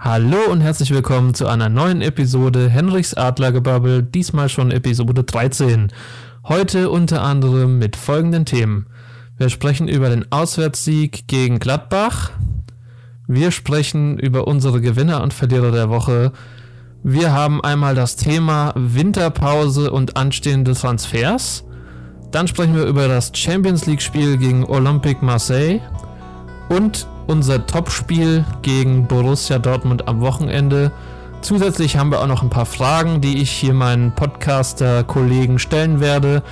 Hallo und herzlich willkommen zu einer neuen Episode Henrichs Adlergebabbel, diesmal schon Episode 13. Heute unter anderem mit folgenden Themen. Wir sprechen über den Auswärtssieg gegen Gladbach. Wir sprechen über unsere Gewinner und Verlierer der Woche. Wir haben einmal das Thema Winterpause und anstehende Transfers. Dann sprechen wir über das Champions League Spiel gegen Olympique Marseille und unser Topspiel gegen Borussia Dortmund am Wochenende. Zusätzlich haben wir auch noch ein paar Fragen, die ich hier meinen Podcaster-Kollegen stellen werde.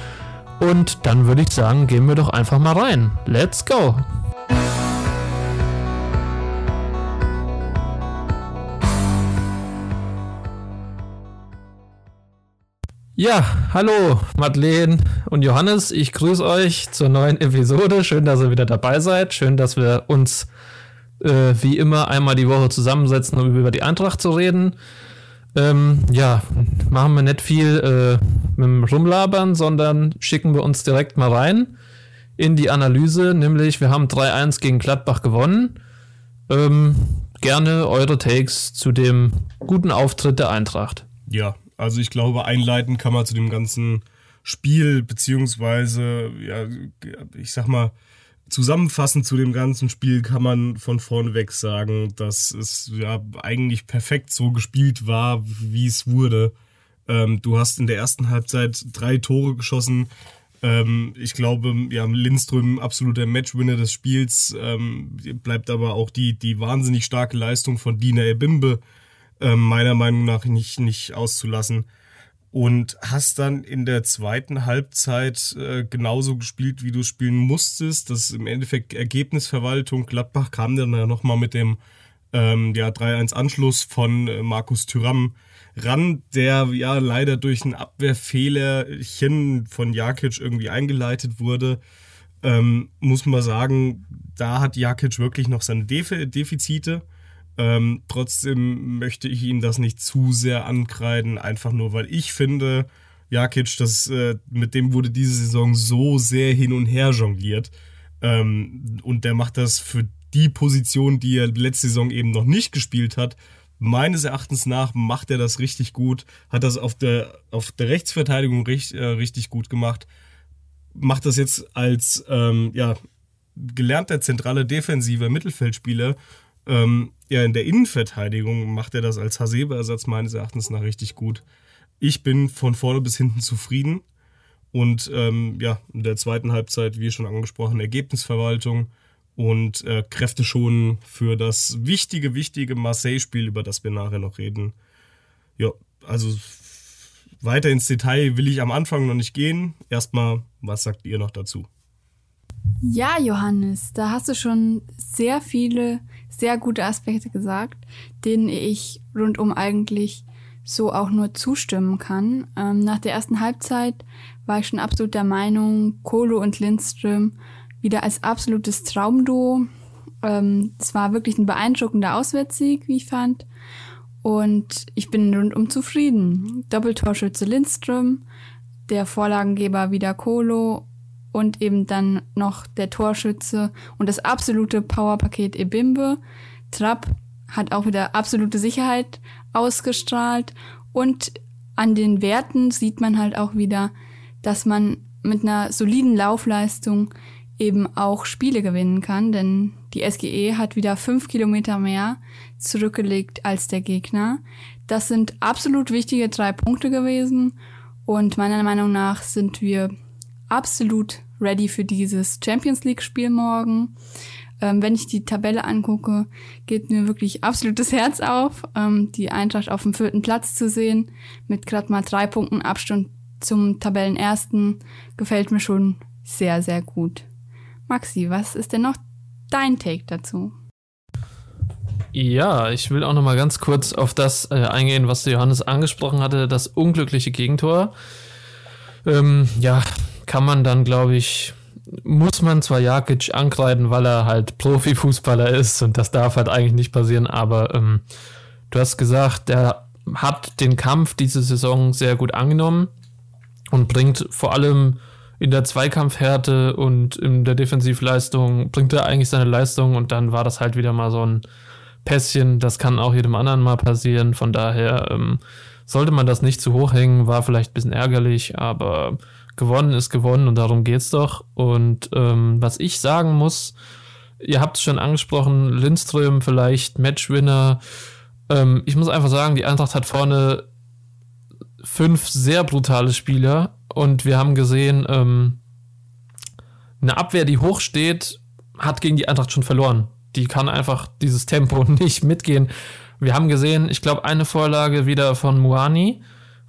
Und dann würde ich sagen, gehen wir doch einfach mal rein. Let's go! Ja, hallo Madeleine und Johannes, ich grüße euch zur neuen Episode. Schön, dass ihr wieder dabei seid. Schön, dass wir uns äh, wie immer einmal die Woche zusammensetzen, um über die Eintracht zu reden. Ähm, ja, machen wir nicht viel äh, mit dem Rumlabern, sondern schicken wir uns direkt mal rein in die Analyse. Nämlich, wir haben 3-1 gegen Gladbach gewonnen. Ähm, gerne eure Takes zu dem guten Auftritt der Eintracht. Ja, also ich glaube, einleiten kann man zu dem ganzen Spiel, beziehungsweise, ja, ich sag mal, zusammenfassend zu dem ganzen Spiel kann man von vorneweg sagen, dass es ja eigentlich perfekt so gespielt war, wie es wurde. Ähm, du hast in der ersten Halbzeit drei Tore geschossen. Ähm, ich glaube, ja, Lindström absoluter Matchwinner des Spiels. Ähm, bleibt aber auch die, die wahnsinnig starke Leistung von Dina Ebimbe äh, meiner Meinung nach nicht, nicht auszulassen. Und hast dann in der zweiten Halbzeit äh, genauso gespielt, wie du spielen musstest. Das ist im Endeffekt Ergebnisverwaltung. Gladbach kam dann ja nochmal mit dem ähm, ja, 3-1-Anschluss von äh, Markus Thüram ran, der ja leider durch ein Abwehrfehlerchen von Jakic irgendwie eingeleitet wurde. Ähm, muss man sagen, da hat Jakic wirklich noch seine Def Defizite. Ähm, trotzdem möchte ich ihm das nicht zu sehr ankreiden, einfach nur, weil ich finde, Jakic, das, äh, mit dem wurde diese Saison so sehr hin und her jongliert. Ähm, und der macht das für die Position, die er letzte Saison eben noch nicht gespielt hat. Meines Erachtens nach macht er das richtig gut, hat das auf der, auf der Rechtsverteidigung richtig, äh, richtig gut gemacht. Macht das jetzt als ähm, ja, gelernter zentraler defensiver Mittelfeldspieler ähm, ja, in der Innenverteidigung macht er das als Hasebe-Ersatz meines Erachtens nach richtig gut. Ich bin von vorne bis hinten zufrieden. Und ähm, ja, in der zweiten Halbzeit, wie schon angesprochen, Ergebnisverwaltung und äh, Kräfte schonen für das wichtige, wichtige Marseille-Spiel, über das wir nachher noch reden. Ja, also weiter ins Detail will ich am Anfang noch nicht gehen. Erstmal, was sagt ihr noch dazu? Ja, Johannes, da hast du schon sehr viele, sehr gute Aspekte gesagt, denen ich rundum eigentlich so auch nur zustimmen kann. Ähm, nach der ersten Halbzeit war ich schon absolut der Meinung, Kolo und Lindström wieder als absolutes Traumduo. Ähm, es war wirklich ein beeindruckender Auswärtssieg, wie ich fand. Und ich bin rundum zufrieden. Doppeltorschütze Lindström, der Vorlagengeber wieder Kolo und eben dann noch der Torschütze und das absolute Powerpaket Ebimbe. Trapp hat auch wieder absolute Sicherheit ausgestrahlt und an den Werten sieht man halt auch wieder, dass man mit einer soliden Laufleistung eben auch Spiele gewinnen kann, denn die SGE hat wieder fünf Kilometer mehr zurückgelegt als der Gegner. Das sind absolut wichtige drei Punkte gewesen und meiner Meinung nach sind wir absolut ready für dieses Champions League-Spiel morgen. Ähm, wenn ich die Tabelle angucke, geht mir wirklich absolutes Herz auf, ähm, die Eintracht auf dem vierten Platz zu sehen, mit gerade mal drei Punkten Abstand zum Tabellenersten, gefällt mir schon sehr, sehr gut. Maxi, was ist denn noch dein Take dazu? Ja, ich will auch noch mal ganz kurz auf das äh, eingehen, was Johannes angesprochen hatte, das unglückliche Gegentor. Ähm, ja, kann man dann, glaube ich, muss man zwar Jakic ankreiden, weil er halt Profifußballer ist und das darf halt eigentlich nicht passieren, aber ähm, du hast gesagt, der hat den Kampf diese Saison sehr gut angenommen und bringt vor allem in der Zweikampfhärte und in der Defensivleistung bringt er eigentlich seine Leistung und dann war das halt wieder mal so ein Pässchen, das kann auch jedem anderen mal passieren. Von daher ähm, sollte man das nicht zu hoch hängen, war vielleicht ein bisschen ärgerlich, aber gewonnen ist gewonnen und darum geht's doch. Und ähm, was ich sagen muss, ihr habt es schon angesprochen, Lindström vielleicht Matchwinner. Ähm, ich muss einfach sagen, die Eintracht hat vorne fünf sehr brutale Spieler und wir haben gesehen, ähm, eine Abwehr, die hoch steht, hat gegen die Eintracht schon verloren. Die kann einfach dieses Tempo nicht mitgehen. Wir haben gesehen, ich glaube, eine Vorlage wieder von Muani.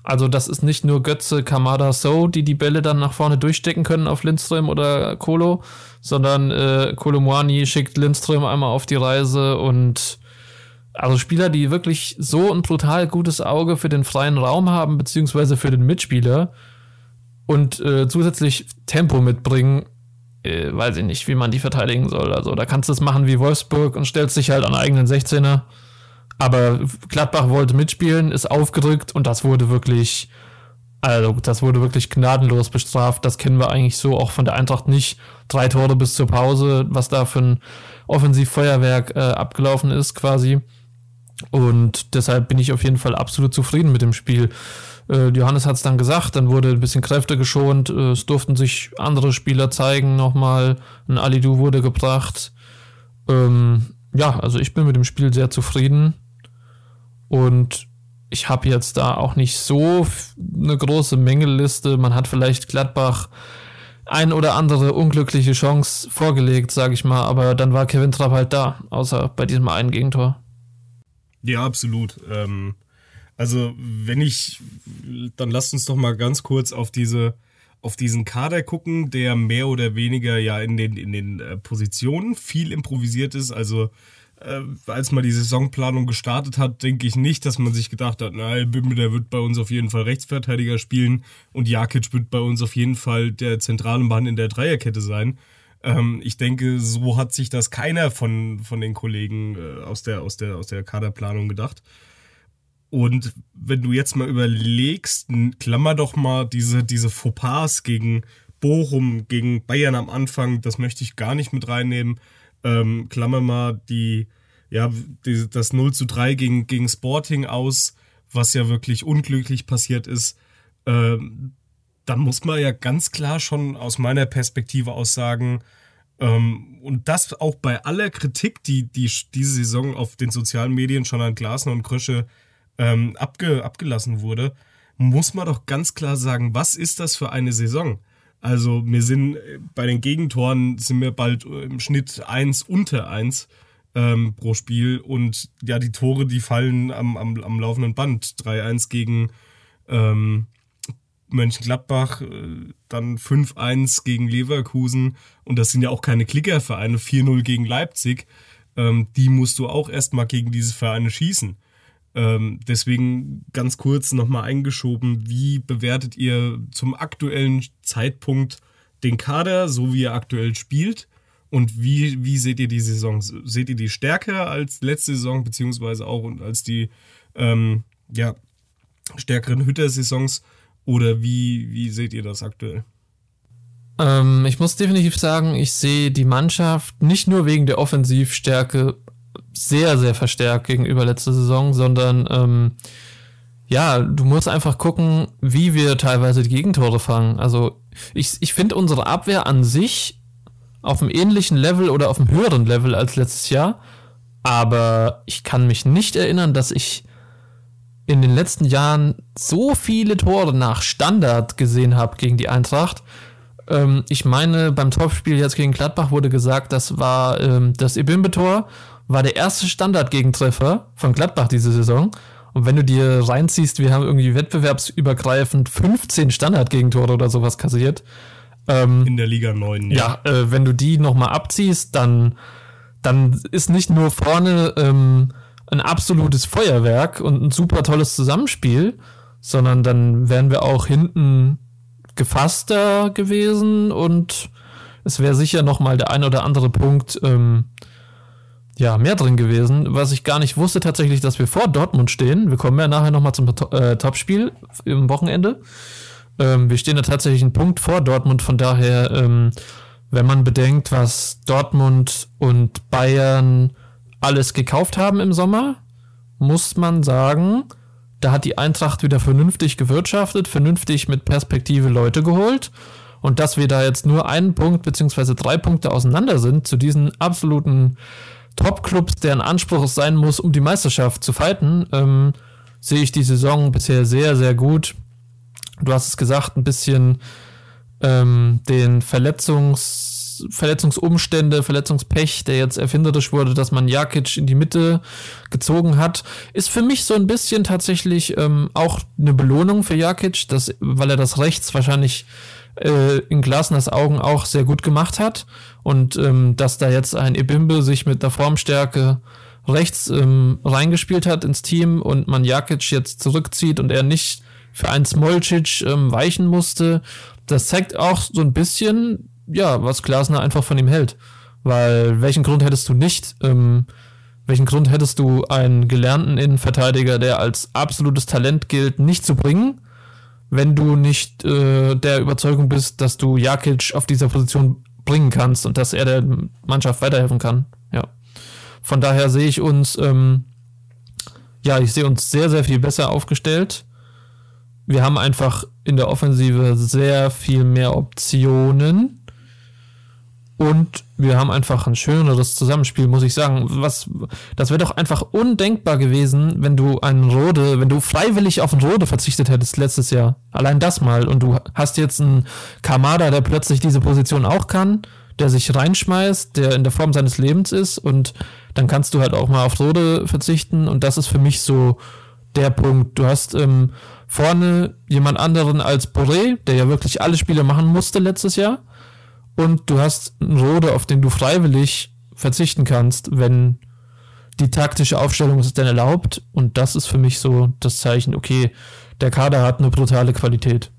Also das ist nicht nur Götze, Kamada, So, die die Bälle dann nach vorne durchstecken können auf Lindström oder Kolo, sondern äh, Kolo Muani schickt Lindström einmal auf die Reise und also Spieler, die wirklich so ein brutal gutes Auge für den freien Raum haben, beziehungsweise für den Mitspieler und äh, zusätzlich Tempo mitbringen, äh, weiß ich nicht, wie man die verteidigen soll. Also da kannst du es machen wie Wolfsburg und stellst dich halt an eigenen 16er. Aber Gladbach wollte mitspielen, ist aufgedrückt und das wurde wirklich, also das wurde wirklich gnadenlos bestraft. Das kennen wir eigentlich so auch von der Eintracht nicht. Drei Tore bis zur Pause, was da für ein Offensivfeuerwerk äh, abgelaufen ist quasi. Und deshalb bin ich auf jeden Fall absolut zufrieden mit dem Spiel. Äh, Johannes hat es dann gesagt, dann wurde ein bisschen Kräfte geschont, äh, es durften sich andere Spieler zeigen nochmal. Ein Alidu wurde gebracht. Ähm, ja, also ich bin mit dem Spiel sehr zufrieden. Und ich habe jetzt da auch nicht so eine große Mängelliste. Man hat vielleicht Gladbach ein oder andere unglückliche Chance vorgelegt, sage ich mal, aber dann war Kevin Trapp halt da, außer bei diesem einen Gegentor. Ja, absolut. Ähm, also, wenn ich, dann lasst uns doch mal ganz kurz auf diese, auf diesen Kader gucken, der mehr oder weniger ja in den, in den äh, Positionen viel improvisiert ist. Also, äh, als man die Saisonplanung gestartet hat, denke ich nicht, dass man sich gedacht hat, na, Bimbe, der wird bei uns auf jeden Fall Rechtsverteidiger spielen und Jakic wird bei uns auf jeden Fall der zentrale Mann in der Dreierkette sein. Ähm, ich denke, so hat sich das keiner von, von den Kollegen äh, aus, der, aus, der, aus der Kaderplanung gedacht. Und wenn du jetzt mal überlegst, klammer doch mal diese, diese Fauxpas gegen Bochum, gegen Bayern am Anfang, das möchte ich gar nicht mit reinnehmen ähm, klammer mal die, ja, die, das 0 zu 3 gegen, gegen Sporting aus, was ja wirklich unglücklich passiert ist. Ähm, da muss man ja ganz klar schon aus meiner Perspektive aus sagen, ähm, und das auch bei aller Kritik, die, die diese Saison auf den sozialen Medien schon an Glasner und Krösche ähm, abge, abgelassen wurde, muss man doch ganz klar sagen, was ist das für eine Saison? Also wir sind äh, bei den Gegentoren sind wir bald äh, im Schnitt eins unter eins ähm, pro Spiel und ja, die Tore, die fallen am, am, am laufenden Band. 3-1 gegen ähm, Mönchengladbach, äh, dann 5-1 gegen Leverkusen und das sind ja auch keine Klickervereine, 4-0 gegen Leipzig. Ähm, die musst du auch erstmal gegen diese Vereine schießen. Ähm, deswegen ganz kurz nochmal eingeschoben, wie bewertet ihr zum aktuellen Zeitpunkt den Kader, so wie er aktuell spielt? Und wie, wie seht ihr die Saison? Seht ihr die stärker als letzte Saison, beziehungsweise auch als die ähm, ja, stärkeren Hütter-Saisons? Oder wie, wie seht ihr das aktuell? Ähm, ich muss definitiv sagen, ich sehe die Mannschaft nicht nur wegen der Offensivstärke sehr, sehr verstärkt gegenüber letzter Saison, sondern ähm, ja, du musst einfach gucken, wie wir teilweise die Gegentore fangen. Also ich, ich finde unsere Abwehr an sich auf einem ähnlichen Level oder auf einem höheren Level als letztes Jahr. Aber ich kann mich nicht erinnern, dass ich in den letzten Jahren so viele Tore nach Standard gesehen habe gegen die Eintracht. Ähm, ich meine, beim Topspiel jetzt gegen Gladbach wurde gesagt, das war ähm, das Ebimbe-Tor war der erste Standardgegentreffer von Gladbach diese Saison. Und wenn du dir reinziehst, wir haben irgendwie wettbewerbsübergreifend 15 Standardgegentore oder sowas kassiert. Ähm, In der Liga 9, ja. Ja, äh, wenn du die nochmal abziehst, dann, dann ist nicht nur vorne ähm, ein absolutes Feuerwerk und ein super tolles Zusammenspiel, sondern dann wären wir auch hinten gefasster gewesen und es wäre sicher nochmal der ein oder andere Punkt ähm, ja, mehr drin gewesen. Was ich gar nicht wusste tatsächlich, dass wir vor Dortmund stehen. Wir kommen ja nachher nochmal zum äh, Topspiel im Wochenende. Ähm, wir stehen da tatsächlich einen Punkt vor Dortmund. Von daher, ähm, wenn man bedenkt, was Dortmund und Bayern alles gekauft haben im Sommer, muss man sagen, da hat die Eintracht wieder vernünftig gewirtschaftet, vernünftig mit Perspektive Leute geholt. Und dass wir da jetzt nur einen Punkt beziehungsweise drei Punkte auseinander sind zu diesen absoluten Top-Clubs, deren Anspruch es sein muss, um die Meisterschaft zu fighten, ähm, sehe ich die Saison bisher sehr, sehr gut. Du hast es gesagt, ein bisschen ähm, den Verletzungs Verletzungsumstände, Verletzungspech, der jetzt erfinderisch wurde, dass man Jakic in die Mitte gezogen hat, ist für mich so ein bisschen tatsächlich ähm, auch eine Belohnung für Jakic, dass, weil er das rechts wahrscheinlich äh, in Glasners Augen auch sehr gut gemacht hat und ähm, dass da jetzt ein Ebimbe sich mit der Formstärke rechts ähm, reingespielt hat ins Team und man Jakic jetzt zurückzieht und er nicht für einen Smolcic ähm, weichen musste, das zeigt auch so ein bisschen, ja, was Glasner einfach von ihm hält. Weil welchen Grund hättest du nicht, ähm, welchen Grund hättest du einen gelernten Innenverteidiger, der als absolutes Talent gilt, nicht zu bringen, wenn du nicht äh, der Überzeugung bist, dass du Jakic auf dieser Position bringen kannst und dass er der Mannschaft weiterhelfen kann. Ja. Von daher sehe ich uns, ähm, ja, ich sehe uns sehr, sehr viel besser aufgestellt wir haben einfach in der Offensive sehr viel mehr Optionen. Und wir haben einfach ein schöneres Zusammenspiel, muss ich sagen. Was, das wäre doch einfach undenkbar gewesen, wenn du einen Rode, wenn du freiwillig auf einen Rode verzichtet hättest letztes Jahr. Allein das mal. Und du hast jetzt einen Kamada, der plötzlich diese Position auch kann, der sich reinschmeißt, der in der Form seines Lebens ist. Und dann kannst du halt auch mal auf Rode verzichten. Und das ist für mich so der Punkt. Du hast ähm, vorne jemand anderen als Boré, der ja wirklich alle Spiele machen musste letztes Jahr. Und du hast einen Rode, auf den du freiwillig verzichten kannst, wenn die taktische Aufstellung es denn erlaubt. Und das ist für mich so das Zeichen, okay, der Kader hat eine brutale Qualität.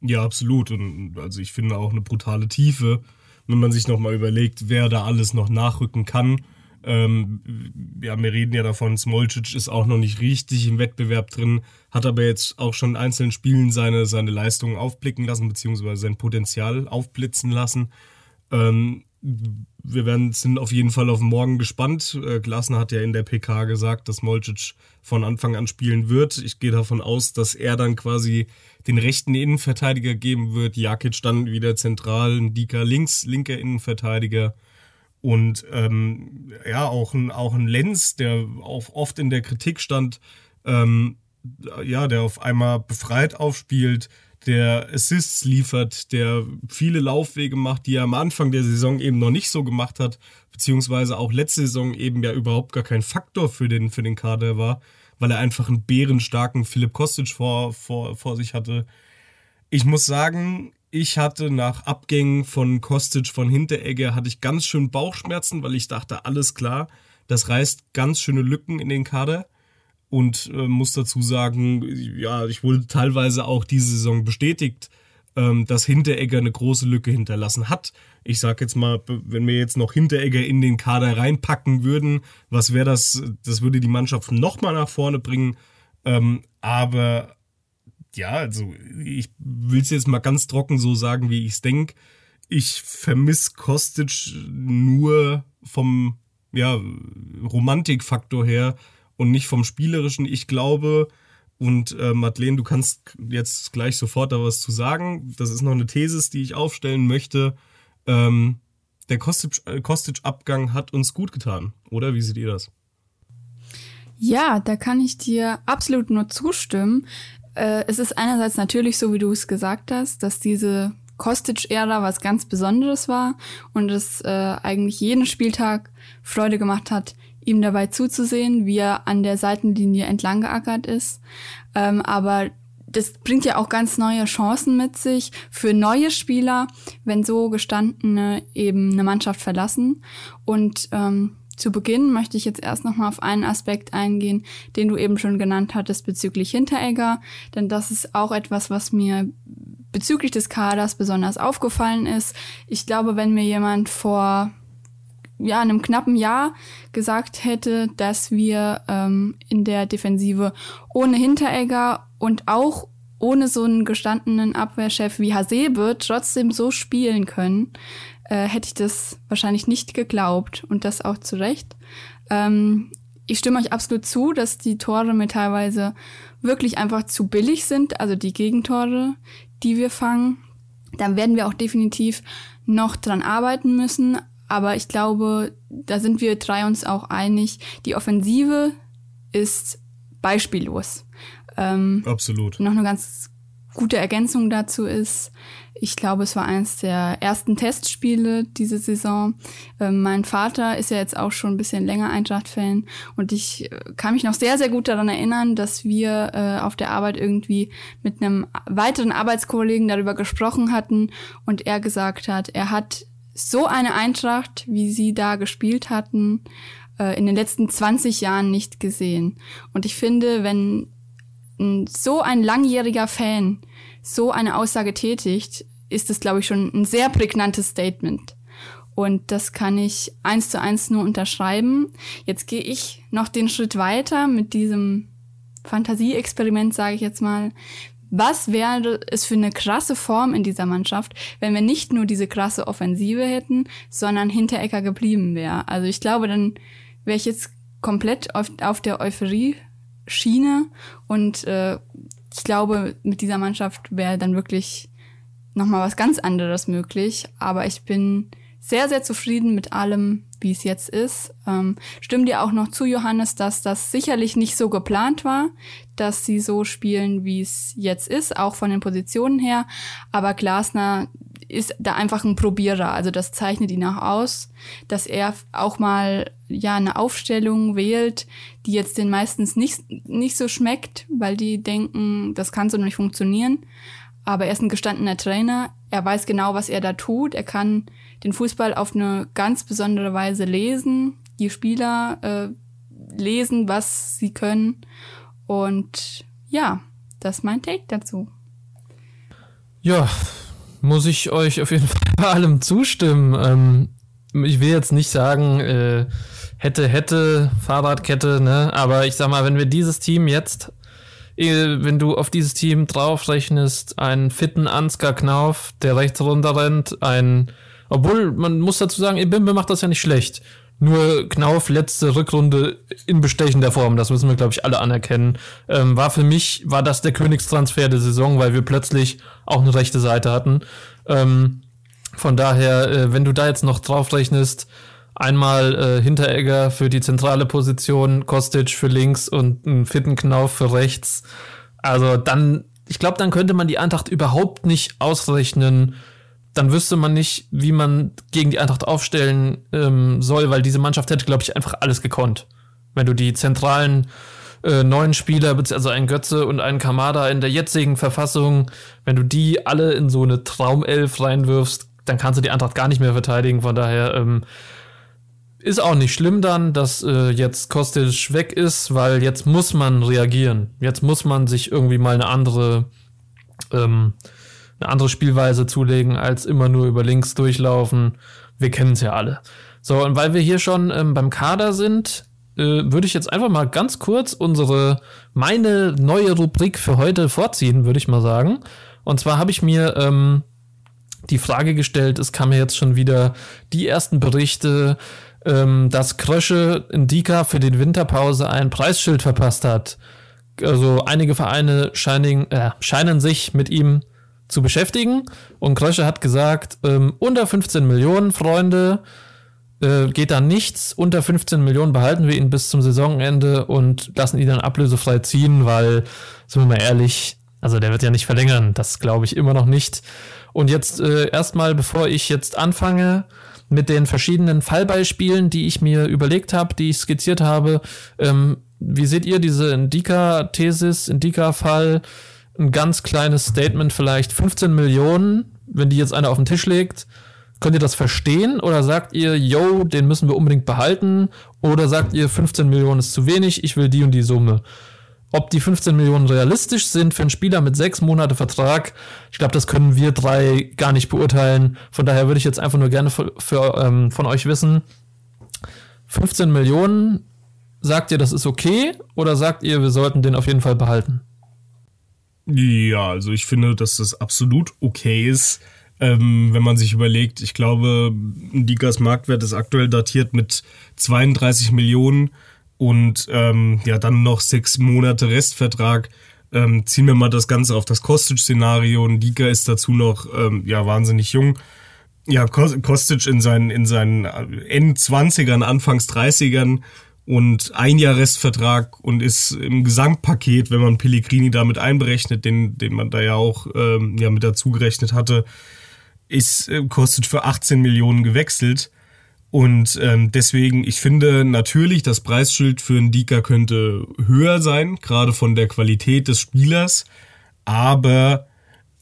Ja, absolut. Und also ich finde auch eine brutale Tiefe, wenn man sich nochmal überlegt, wer da alles noch nachrücken kann. Ähm, ja, wir reden ja davon, Smolcic ist auch noch nicht richtig im Wettbewerb drin, hat aber jetzt auch schon in einzelnen Spielen seine, seine Leistungen aufblicken lassen, beziehungsweise sein Potenzial aufblitzen lassen. Ähm, wir werden, sind auf jeden Fall auf morgen gespannt. Äh, Glasner hat ja in der PK gesagt, dass Molcic von Anfang an spielen wird. Ich gehe davon aus, dass er dann quasi den rechten Innenverteidiger geben wird. Jakic dann wieder zentral, Dika links, linker Innenverteidiger. Und ähm, ja, auch ein, auch ein Lenz, der auch oft in der Kritik stand, ähm, ja, der auf einmal befreit aufspielt, der Assists liefert, der viele Laufwege macht, die er am Anfang der Saison eben noch nicht so gemacht hat, beziehungsweise auch letzte Saison eben ja überhaupt gar kein Faktor für den, für den Kader war, weil er einfach einen bärenstarken Philipp Kostic vor, vor, vor sich hatte. Ich muss sagen, ich hatte nach Abgängen von Kostic von Hinteregger hatte ich ganz schön Bauchschmerzen, weil ich dachte, alles klar, das reißt ganz schöne Lücken in den Kader und äh, muss dazu sagen, ja, ich wurde teilweise auch diese Saison bestätigt, ähm, dass Hinteregger eine große Lücke hinterlassen hat. Ich sag jetzt mal, wenn wir jetzt noch Hinteregger in den Kader reinpacken würden, was wäre das? Das würde die Mannschaft nochmal nach vorne bringen. Ähm, aber ja, also ich will es jetzt mal ganz trocken so sagen, wie ich es denke. Ich vermisse Kostic nur vom ja, Romantikfaktor her und nicht vom spielerischen. Ich glaube, und äh, Madeleine, du kannst jetzt gleich sofort da was zu sagen. Das ist noch eine These, die ich aufstellen möchte. Ähm, der äh, Kostic-Abgang hat uns gut getan, oder? Wie seht ihr das? Ja, da kann ich dir absolut nur zustimmen. Äh, es ist einerseits natürlich so, wie du es gesagt hast, dass diese Kostic-Ära was ganz Besonderes war und es äh, eigentlich jeden Spieltag Freude gemacht hat, ihm dabei zuzusehen, wie er an der Seitenlinie entlang geackert ist. Ähm, aber das bringt ja auch ganz neue Chancen mit sich für neue Spieler, wenn so gestandene eben eine Mannschaft verlassen. Und ähm, zu Beginn möchte ich jetzt erst nochmal auf einen Aspekt eingehen, den du eben schon genannt hattest bezüglich Hinteregger, denn das ist auch etwas, was mir bezüglich des Kaders besonders aufgefallen ist. Ich glaube, wenn mir jemand vor ja, einem knappen Jahr gesagt hätte, dass wir ähm, in der Defensive ohne Hinteregger und auch ohne so einen gestandenen Abwehrchef wie Hasebe trotzdem so spielen können, äh, hätte ich das wahrscheinlich nicht geglaubt und das auch zu Recht. Ähm, ich stimme euch absolut zu, dass die Tore mir teilweise wirklich einfach zu billig sind, also die Gegentore, die wir fangen. Dann werden wir auch definitiv noch dran arbeiten müssen. Aber ich glaube, da sind wir drei uns auch einig. Die Offensive ist beispiellos. Ähm, Absolut. Noch eine ganz gute Ergänzung dazu ist, ich glaube, es war eines der ersten Testspiele diese Saison. Ähm, mein Vater ist ja jetzt auch schon ein bisschen länger Eintracht-Fan und ich äh, kann mich noch sehr, sehr gut daran erinnern, dass wir äh, auf der Arbeit irgendwie mit einem weiteren Arbeitskollegen darüber gesprochen hatten und er gesagt hat, er hat so eine Eintracht, wie sie da gespielt hatten, äh, in den letzten 20 Jahren nicht gesehen. Und ich finde, wenn so ein langjähriger Fan so eine Aussage tätigt, ist es, glaube ich, schon ein sehr prägnantes Statement. Und das kann ich eins zu eins nur unterschreiben. Jetzt gehe ich noch den Schritt weiter mit diesem Fantasieexperiment, sage ich jetzt mal. Was wäre es für eine krasse Form in dieser Mannschaft, wenn wir nicht nur diese krasse Offensive hätten, sondern Hinterecker geblieben wäre? Also ich glaube, dann wäre ich jetzt komplett auf, auf der Euphorie-Schiene und äh, ich glaube, mit dieser Mannschaft wäre dann wirklich nochmal was ganz anderes möglich. Aber ich bin sehr, sehr zufrieden mit allem, wie es jetzt ist. Ähm, stimmt dir auch noch zu, Johannes, dass das sicherlich nicht so geplant war, dass sie so spielen, wie es jetzt ist, auch von den Positionen her. Aber Glasner ist da einfach ein Probierer. Also das zeichnet ihn auch aus, dass er auch mal ja eine Aufstellung wählt, die jetzt den meistens nicht, nicht so schmeckt, weil die denken, das kann so nicht funktionieren. Aber er ist ein gestandener Trainer. Er weiß genau, was er da tut. Er kann den Fußball auf eine ganz besondere Weise lesen. Die Spieler äh, lesen, was sie können. Und ja, das ist mein Take dazu. Ja, muss ich euch auf jeden Fall bei allem zustimmen. Ähm, ich will jetzt nicht sagen, äh, hätte, hätte, Fahrradkette, ne? Aber ich sag mal, wenn wir dieses Team jetzt wenn du auf dieses Team draufrechnest, einen fitten Ansgar Knauf, der rechts runter rennt, ein, obwohl man muss dazu sagen, Ibimbe macht das ja nicht schlecht. Nur Knauf letzte Rückrunde in bestechender Form, das müssen wir, glaube ich, alle anerkennen. Ähm, war für mich, war das der Königstransfer der Saison, weil wir plötzlich auch eine rechte Seite hatten. Ähm, von daher, äh, wenn du da jetzt noch draufrechnest, Einmal äh, Hinteregger für die zentrale Position, Kostic für links und einen fitten Knauf für rechts. Also dann, ich glaube, dann könnte man die Eintracht überhaupt nicht ausrechnen. Dann wüsste man nicht, wie man gegen die Eintracht aufstellen ähm, soll, weil diese Mannschaft hätte, glaube ich, einfach alles gekonnt. Wenn du die zentralen äh, neuen Spieler, also einen Götze und einen Kamada in der jetzigen Verfassung, wenn du die alle in so eine Traumelf reinwirfst, dann kannst du die Eintracht gar nicht mehr verteidigen. Von daher ähm, ist auch nicht schlimm dann, dass äh, jetzt Kostic weg ist, weil jetzt muss man reagieren. Jetzt muss man sich irgendwie mal eine andere, ähm, eine andere Spielweise zulegen, als immer nur über links durchlaufen. Wir kennen es ja alle. So, und weil wir hier schon ähm, beim Kader sind, äh, würde ich jetzt einfach mal ganz kurz unsere, meine neue Rubrik für heute vorziehen, würde ich mal sagen. Und zwar habe ich mir ähm, die Frage gestellt, es kam mir jetzt schon wieder die ersten Berichte, ähm, dass Krösche in Dika für die Winterpause ein Preisschild verpasst hat. Also einige Vereine scheinen, äh, scheinen sich mit ihm zu beschäftigen. Und Krösche hat gesagt, ähm, unter 15 Millionen, Freunde, äh, geht da nichts. Unter 15 Millionen behalten wir ihn bis zum Saisonende und lassen ihn dann ablösefrei ziehen, weil, sind wir mal ehrlich, also der wird ja nicht verlängern. Das glaube ich immer noch nicht. Und jetzt äh, erstmal, bevor ich jetzt anfange, mit den verschiedenen Fallbeispielen, die ich mir überlegt habe, die ich skizziert habe. Ähm, wie seht ihr diese Indika-Thesis, Indika-Fall? Ein ganz kleines Statement, vielleicht 15 Millionen, wenn die jetzt einer auf den Tisch legt. Könnt ihr das verstehen oder sagt ihr, yo, den müssen wir unbedingt behalten? Oder sagt ihr, 15 Millionen ist zu wenig, ich will die und die Summe? Ob die 15 Millionen realistisch sind für einen Spieler mit sechs Monate Vertrag, ich glaube, das können wir drei gar nicht beurteilen. Von daher würde ich jetzt einfach nur gerne für, für ähm, von euch wissen, 15 Millionen, sagt ihr, das ist okay oder sagt ihr, wir sollten den auf jeden Fall behalten? Ja, also ich finde, dass das absolut okay ist. Ähm, wenn man sich überlegt, ich glaube, Dikas Marktwert ist aktuell datiert mit 32 Millionen und ähm, ja, dann noch sechs Monate Restvertrag. Ähm, ziehen wir mal das Ganze auf das Kostic-Szenario. Dika ist dazu noch ähm, ja, wahnsinnig jung. Ja, Kostic in seinen, in seinen End-20ern, Anfangs 30ern und ein Jahr Restvertrag und ist im Gesamtpaket, wenn man Pellegrini damit einberechnet, den, den man da ja auch ähm, ja, mit dazu gerechnet hatte, ist äh, Kostic für 18 Millionen gewechselt. Und ähm, deswegen, ich finde natürlich, das Preisschild für einen Dika könnte höher sein, gerade von der Qualität des Spielers. Aber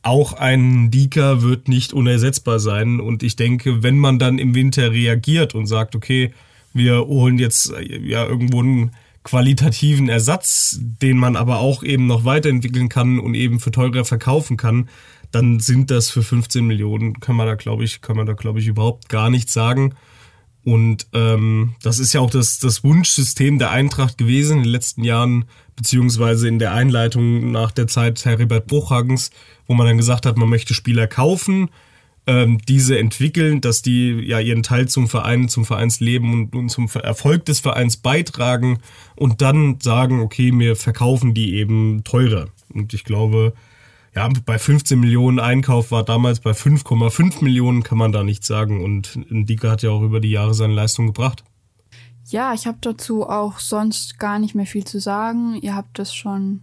auch ein Dika wird nicht unersetzbar sein. Und ich denke, wenn man dann im Winter reagiert und sagt, okay, wir holen jetzt ja irgendwo einen qualitativen Ersatz, den man aber auch eben noch weiterentwickeln kann und eben für teurer verkaufen kann, dann sind das für 15 Millionen, kann man da glaube ich, kann man da glaube ich überhaupt gar nichts sagen. Und ähm, das ist ja auch das, das Wunschsystem der Eintracht gewesen in den letzten Jahren, beziehungsweise in der Einleitung nach der Zeit Heribert Bruchhagens, wo man dann gesagt hat, man möchte Spieler kaufen, ähm, diese entwickeln, dass die ja ihren Teil zum Verein, zum Vereinsleben und, und zum Erfolg des Vereins beitragen und dann sagen, okay, wir verkaufen die eben teurer. Und ich glaube, ja, bei 15 Millionen Einkauf war damals bei 5,5 Millionen, kann man da nichts sagen. Und Ndika hat ja auch über die Jahre seine Leistung gebracht. Ja, ich habe dazu auch sonst gar nicht mehr viel zu sagen. Ihr habt das schon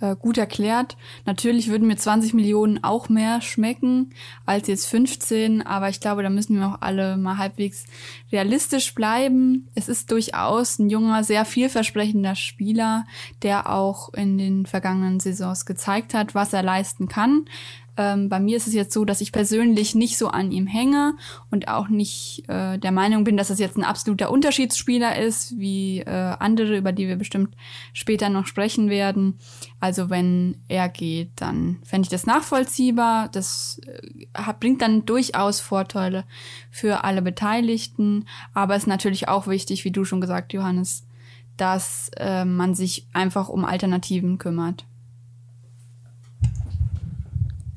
äh, gut erklärt. Natürlich würden mir 20 Millionen auch mehr schmecken als jetzt 15, aber ich glaube, da müssen wir auch alle mal halbwegs realistisch bleiben. Es ist durchaus ein junger, sehr vielversprechender Spieler, der auch in den vergangenen Saisons gezeigt hat, was er leisten kann. Ähm, bei mir ist es jetzt so, dass ich persönlich nicht so an ihm hänge und auch nicht äh, der Meinung bin, dass es jetzt ein absoluter Unterschiedsspieler ist, wie äh, andere, über die wir bestimmt später noch sprechen werden. Also wenn er geht, dann fände ich das nachvollziehbar. Das äh, bringt dann durchaus Vorteile für alle Beteiligten. Aber es ist natürlich auch wichtig, wie du schon gesagt, Johannes, dass äh, man sich einfach um Alternativen kümmert.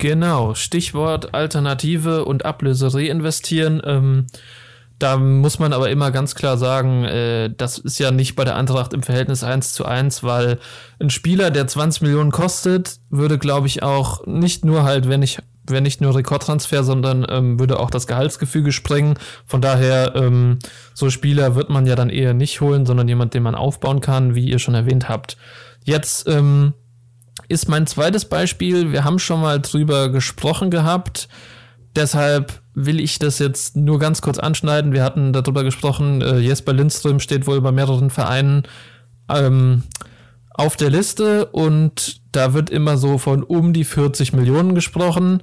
Genau, Stichwort Alternative und Ablöse reinvestieren. Ähm, da muss man aber immer ganz klar sagen, äh, das ist ja nicht bei der Eintracht im Verhältnis 1 zu 1, weil ein Spieler, der 20 Millionen kostet, würde, glaube ich, auch nicht nur halt, wenn ich, wenn nicht nur Rekordtransfer, sondern ähm, würde auch das Gehaltsgefüge sprengen. Von daher, ähm, so Spieler wird man ja dann eher nicht holen, sondern jemand, den man aufbauen kann, wie ihr schon erwähnt habt. Jetzt, ähm, ist mein zweites Beispiel. Wir haben schon mal drüber gesprochen gehabt. Deshalb will ich das jetzt nur ganz kurz anschneiden. Wir hatten darüber gesprochen, äh, Jesper Lindström steht wohl bei mehreren Vereinen ähm, auf der Liste und da wird immer so von um die 40 Millionen gesprochen.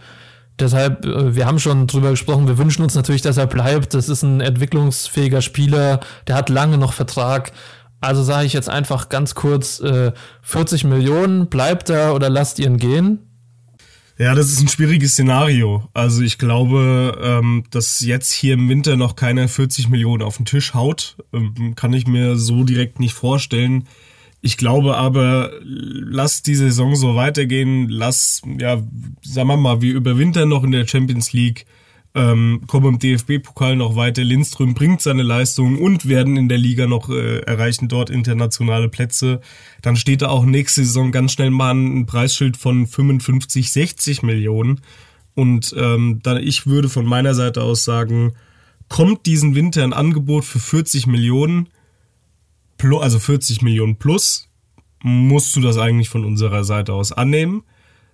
Deshalb, äh, wir haben schon drüber gesprochen, wir wünschen uns natürlich, dass er bleibt. Das ist ein entwicklungsfähiger Spieler, der hat lange noch Vertrag. Also sage ich jetzt einfach ganz kurz, äh, 40 Millionen, bleibt er oder lasst ihn gehen? Ja, das ist ein schwieriges Szenario. Also ich glaube, ähm, dass jetzt hier im Winter noch keiner 40 Millionen auf den Tisch haut, ähm, kann ich mir so direkt nicht vorstellen. Ich glaube aber, lass die Saison so weitergehen, lass, ja, sagen wir mal, wir überwintern noch in der Champions League ähm, kommen im DFB-Pokal noch weiter. Lindström bringt seine Leistung und werden in der Liga noch äh, erreichen dort internationale Plätze. Dann steht da auch nächste Saison ganz schnell mal ein Preisschild von 55, 60 Millionen. Und ähm, dann ich würde von meiner Seite aus sagen, kommt diesen Winter ein Angebot für 40 Millionen, also 40 Millionen plus, musst du das eigentlich von unserer Seite aus annehmen,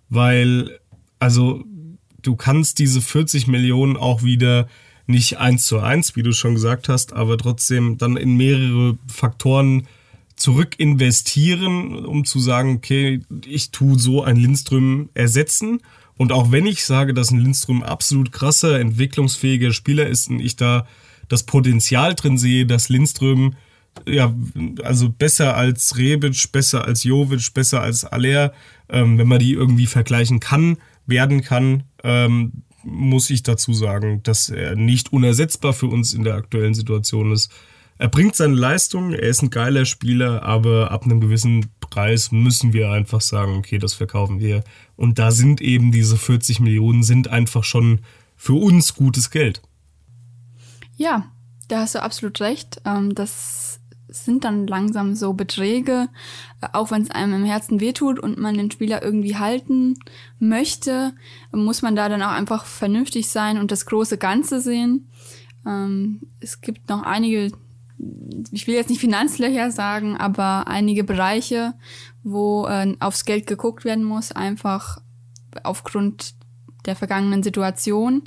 weil also du kannst diese 40 Millionen auch wieder nicht eins zu eins, wie du schon gesagt hast, aber trotzdem dann in mehrere Faktoren zurück investieren, um zu sagen, okay, ich tue so ein Lindström ersetzen. Und auch wenn ich sage, dass ein Lindström absolut krasser, entwicklungsfähiger Spieler ist und ich da das Potenzial drin sehe, dass Lindström ja, also besser als Rebic, besser als Jovic, besser als Aller, ähm, wenn man die irgendwie vergleichen kann, werden kann, ähm, muss ich dazu sagen, dass er nicht unersetzbar für uns in der aktuellen Situation ist. Er bringt seine Leistung, er ist ein geiler Spieler, aber ab einem gewissen Preis müssen wir einfach sagen, okay, das verkaufen wir. Und da sind eben diese 40 Millionen sind einfach schon für uns gutes Geld. Ja, da hast du absolut recht. Ähm, das sind dann langsam so Beträge, äh, auch wenn es einem im Herzen wehtut und man den Spieler irgendwie halten möchte, muss man da dann auch einfach vernünftig sein und das große Ganze sehen. Ähm, es gibt noch einige, ich will jetzt nicht Finanzlöcher sagen, aber einige Bereiche, wo äh, aufs Geld geguckt werden muss, einfach aufgrund der vergangenen Situation.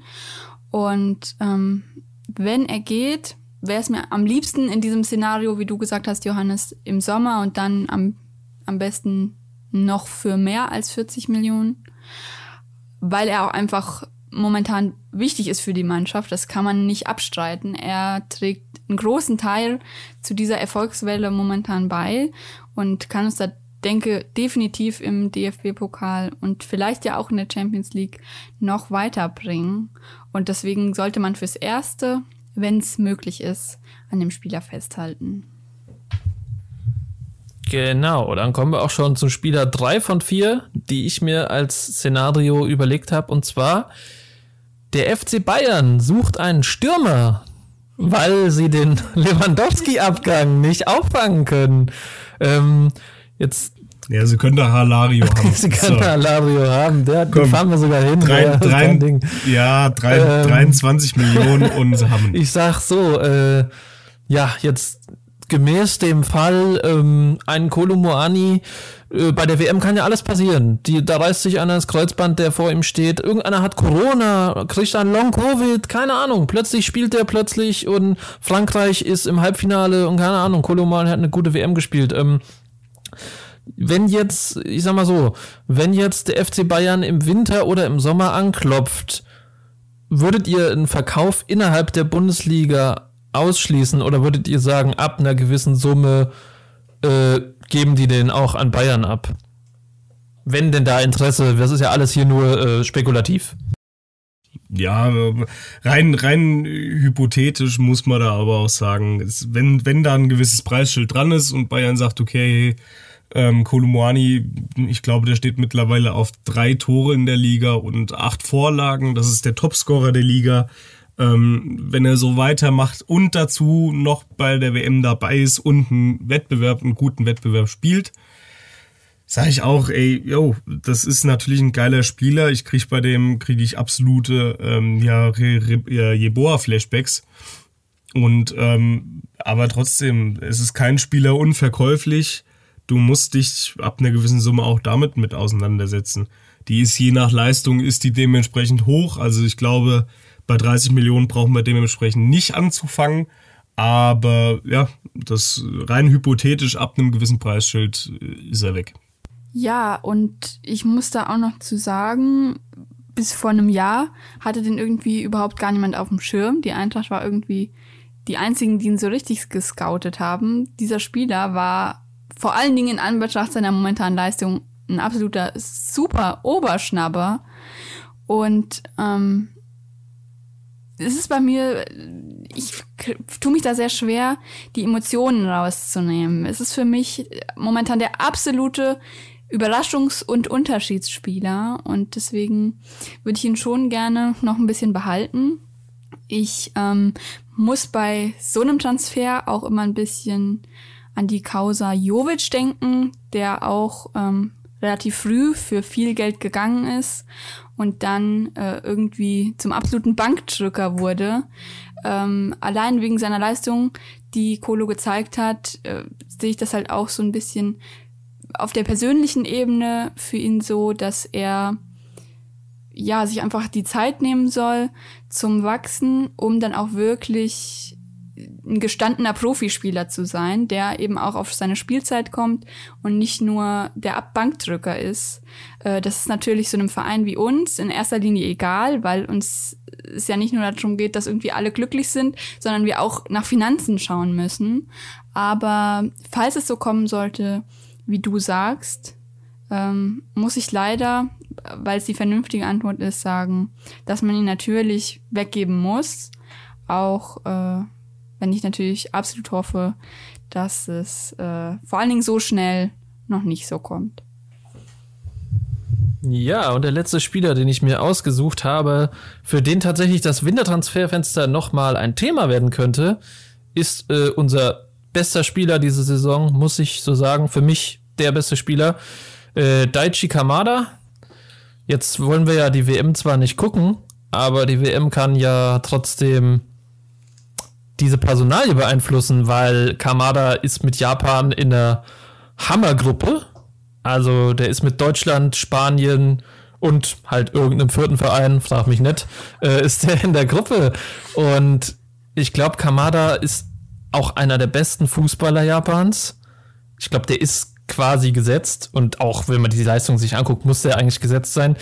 Und ähm, wenn er geht, wäre es mir am liebsten in diesem Szenario, wie du gesagt hast, Johannes, im Sommer und dann am, am besten noch für mehr als 40 Millionen, weil er auch einfach momentan wichtig ist für die Mannschaft. Das kann man nicht abstreiten. Er trägt einen großen Teil zu dieser Erfolgswelle momentan bei und kann uns da, denke, definitiv im DFB-Pokal und vielleicht ja auch in der Champions League noch weiterbringen. Und deswegen sollte man fürs Erste wenn es möglich ist, an dem Spieler festhalten. Genau, dann kommen wir auch schon zum Spieler 3 von 4, die ich mir als Szenario überlegt habe. Und zwar, der FC Bayern sucht einen Stürmer, weil sie den Lewandowski-Abgang nicht auffangen können. Ähm, jetzt ja, sie können da Halario haben. sie können so. Halario haben. Der, Komm, den fahren wir sogar hin. Drei, ja, drei, ja drei, ähm, 23 Millionen und sie haben. Ich sag so, äh, ja, jetzt gemäß dem Fall, ähm, ein Kolomoani, äh, bei der WM kann ja alles passieren. Die, da reißt sich einer das Kreuzband, der vor ihm steht. Irgendeiner hat Corona, kriegt einen Long-Covid, keine Ahnung. Plötzlich spielt der plötzlich und Frankreich ist im Halbfinale und keine Ahnung, Kolomoani hat eine gute WM gespielt. Ähm, wenn jetzt, ich sag mal so, wenn jetzt der FC Bayern im Winter oder im Sommer anklopft, würdet ihr einen Verkauf innerhalb der Bundesliga ausschließen oder würdet ihr sagen, ab einer gewissen Summe äh, geben die den auch an Bayern ab? Wenn denn da Interesse, das ist ja alles hier nur äh, spekulativ. Ja, rein, rein hypothetisch muss man da aber auch sagen, wenn, wenn da ein gewisses Preisschild dran ist und Bayern sagt, okay, ähm, Kolumani, ich glaube, der steht mittlerweile auf drei Tore in der Liga und acht Vorlagen. Das ist der Topscorer der Liga. Ähm, wenn er so weitermacht und dazu noch bei der WM dabei ist und einen Wettbewerb, einen guten Wettbewerb spielt, sage ich auch, ey, yo, das ist natürlich ein geiler Spieler. Ich kriege bei dem, kriege ich absolute ähm, ja, Jeboa-Flashbacks. Und ähm, aber trotzdem, es ist kein Spieler unverkäuflich du musst dich ab einer gewissen Summe auch damit mit auseinandersetzen. Die ist je nach Leistung, ist die dementsprechend hoch. Also ich glaube, bei 30 Millionen brauchen wir dementsprechend nicht anzufangen. Aber ja, das rein hypothetisch ab einem gewissen Preisschild äh, ist er weg. Ja, und ich muss da auch noch zu sagen, bis vor einem Jahr hatte den irgendwie überhaupt gar niemand auf dem Schirm. Die Eintracht war irgendwie die einzigen, die ihn so richtig gescoutet haben. Dieser Spieler war vor allen Dingen in Anbetracht seiner momentanen Leistung ein absoluter super Oberschnabber. Und ähm, es ist bei mir, ich tue mich da sehr schwer, die Emotionen rauszunehmen. Es ist für mich momentan der absolute Überraschungs- und Unterschiedsspieler und deswegen würde ich ihn schon gerne noch ein bisschen behalten. Ich ähm, muss bei so einem Transfer auch immer ein bisschen an die Causa Jovic denken, der auch ähm, relativ früh für viel Geld gegangen ist und dann äh, irgendwie zum absoluten Bankdrücker wurde. Ähm, allein wegen seiner Leistung, die Kolo gezeigt hat, äh, sehe ich das halt auch so ein bisschen auf der persönlichen Ebene für ihn so, dass er ja sich einfach die Zeit nehmen soll zum Wachsen, um dann auch wirklich ein gestandener Profispieler zu sein, der eben auch auf seine Spielzeit kommt und nicht nur der Abbankdrücker ist. Äh, das ist natürlich so einem Verein wie uns in erster Linie egal, weil uns es ja nicht nur darum geht, dass irgendwie alle glücklich sind, sondern wir auch nach Finanzen schauen müssen. Aber falls es so kommen sollte, wie du sagst, ähm, muss ich leider, weil es die vernünftige Antwort ist, sagen, dass man ihn natürlich weggeben muss. Auch äh, wenn ich natürlich absolut hoffe, dass es äh, vor allen Dingen so schnell noch nicht so kommt. Ja, und der letzte Spieler, den ich mir ausgesucht habe, für den tatsächlich das Wintertransferfenster nochmal ein Thema werden könnte, ist äh, unser bester Spieler diese Saison, muss ich so sagen. Für mich der beste Spieler. Äh, Daichi Kamada. Jetzt wollen wir ja die WM zwar nicht gucken, aber die WM kann ja trotzdem diese Personalie beeinflussen, weil Kamada ist mit Japan in der Hammergruppe. Also der ist mit Deutschland, Spanien und halt irgendeinem vierten Verein, frag mich nicht, äh, ist der in der Gruppe. Und ich glaube, Kamada ist auch einer der besten Fußballer Japans. Ich glaube, der ist quasi gesetzt und auch wenn man die Leistung sich anguckt, muss der eigentlich gesetzt sein.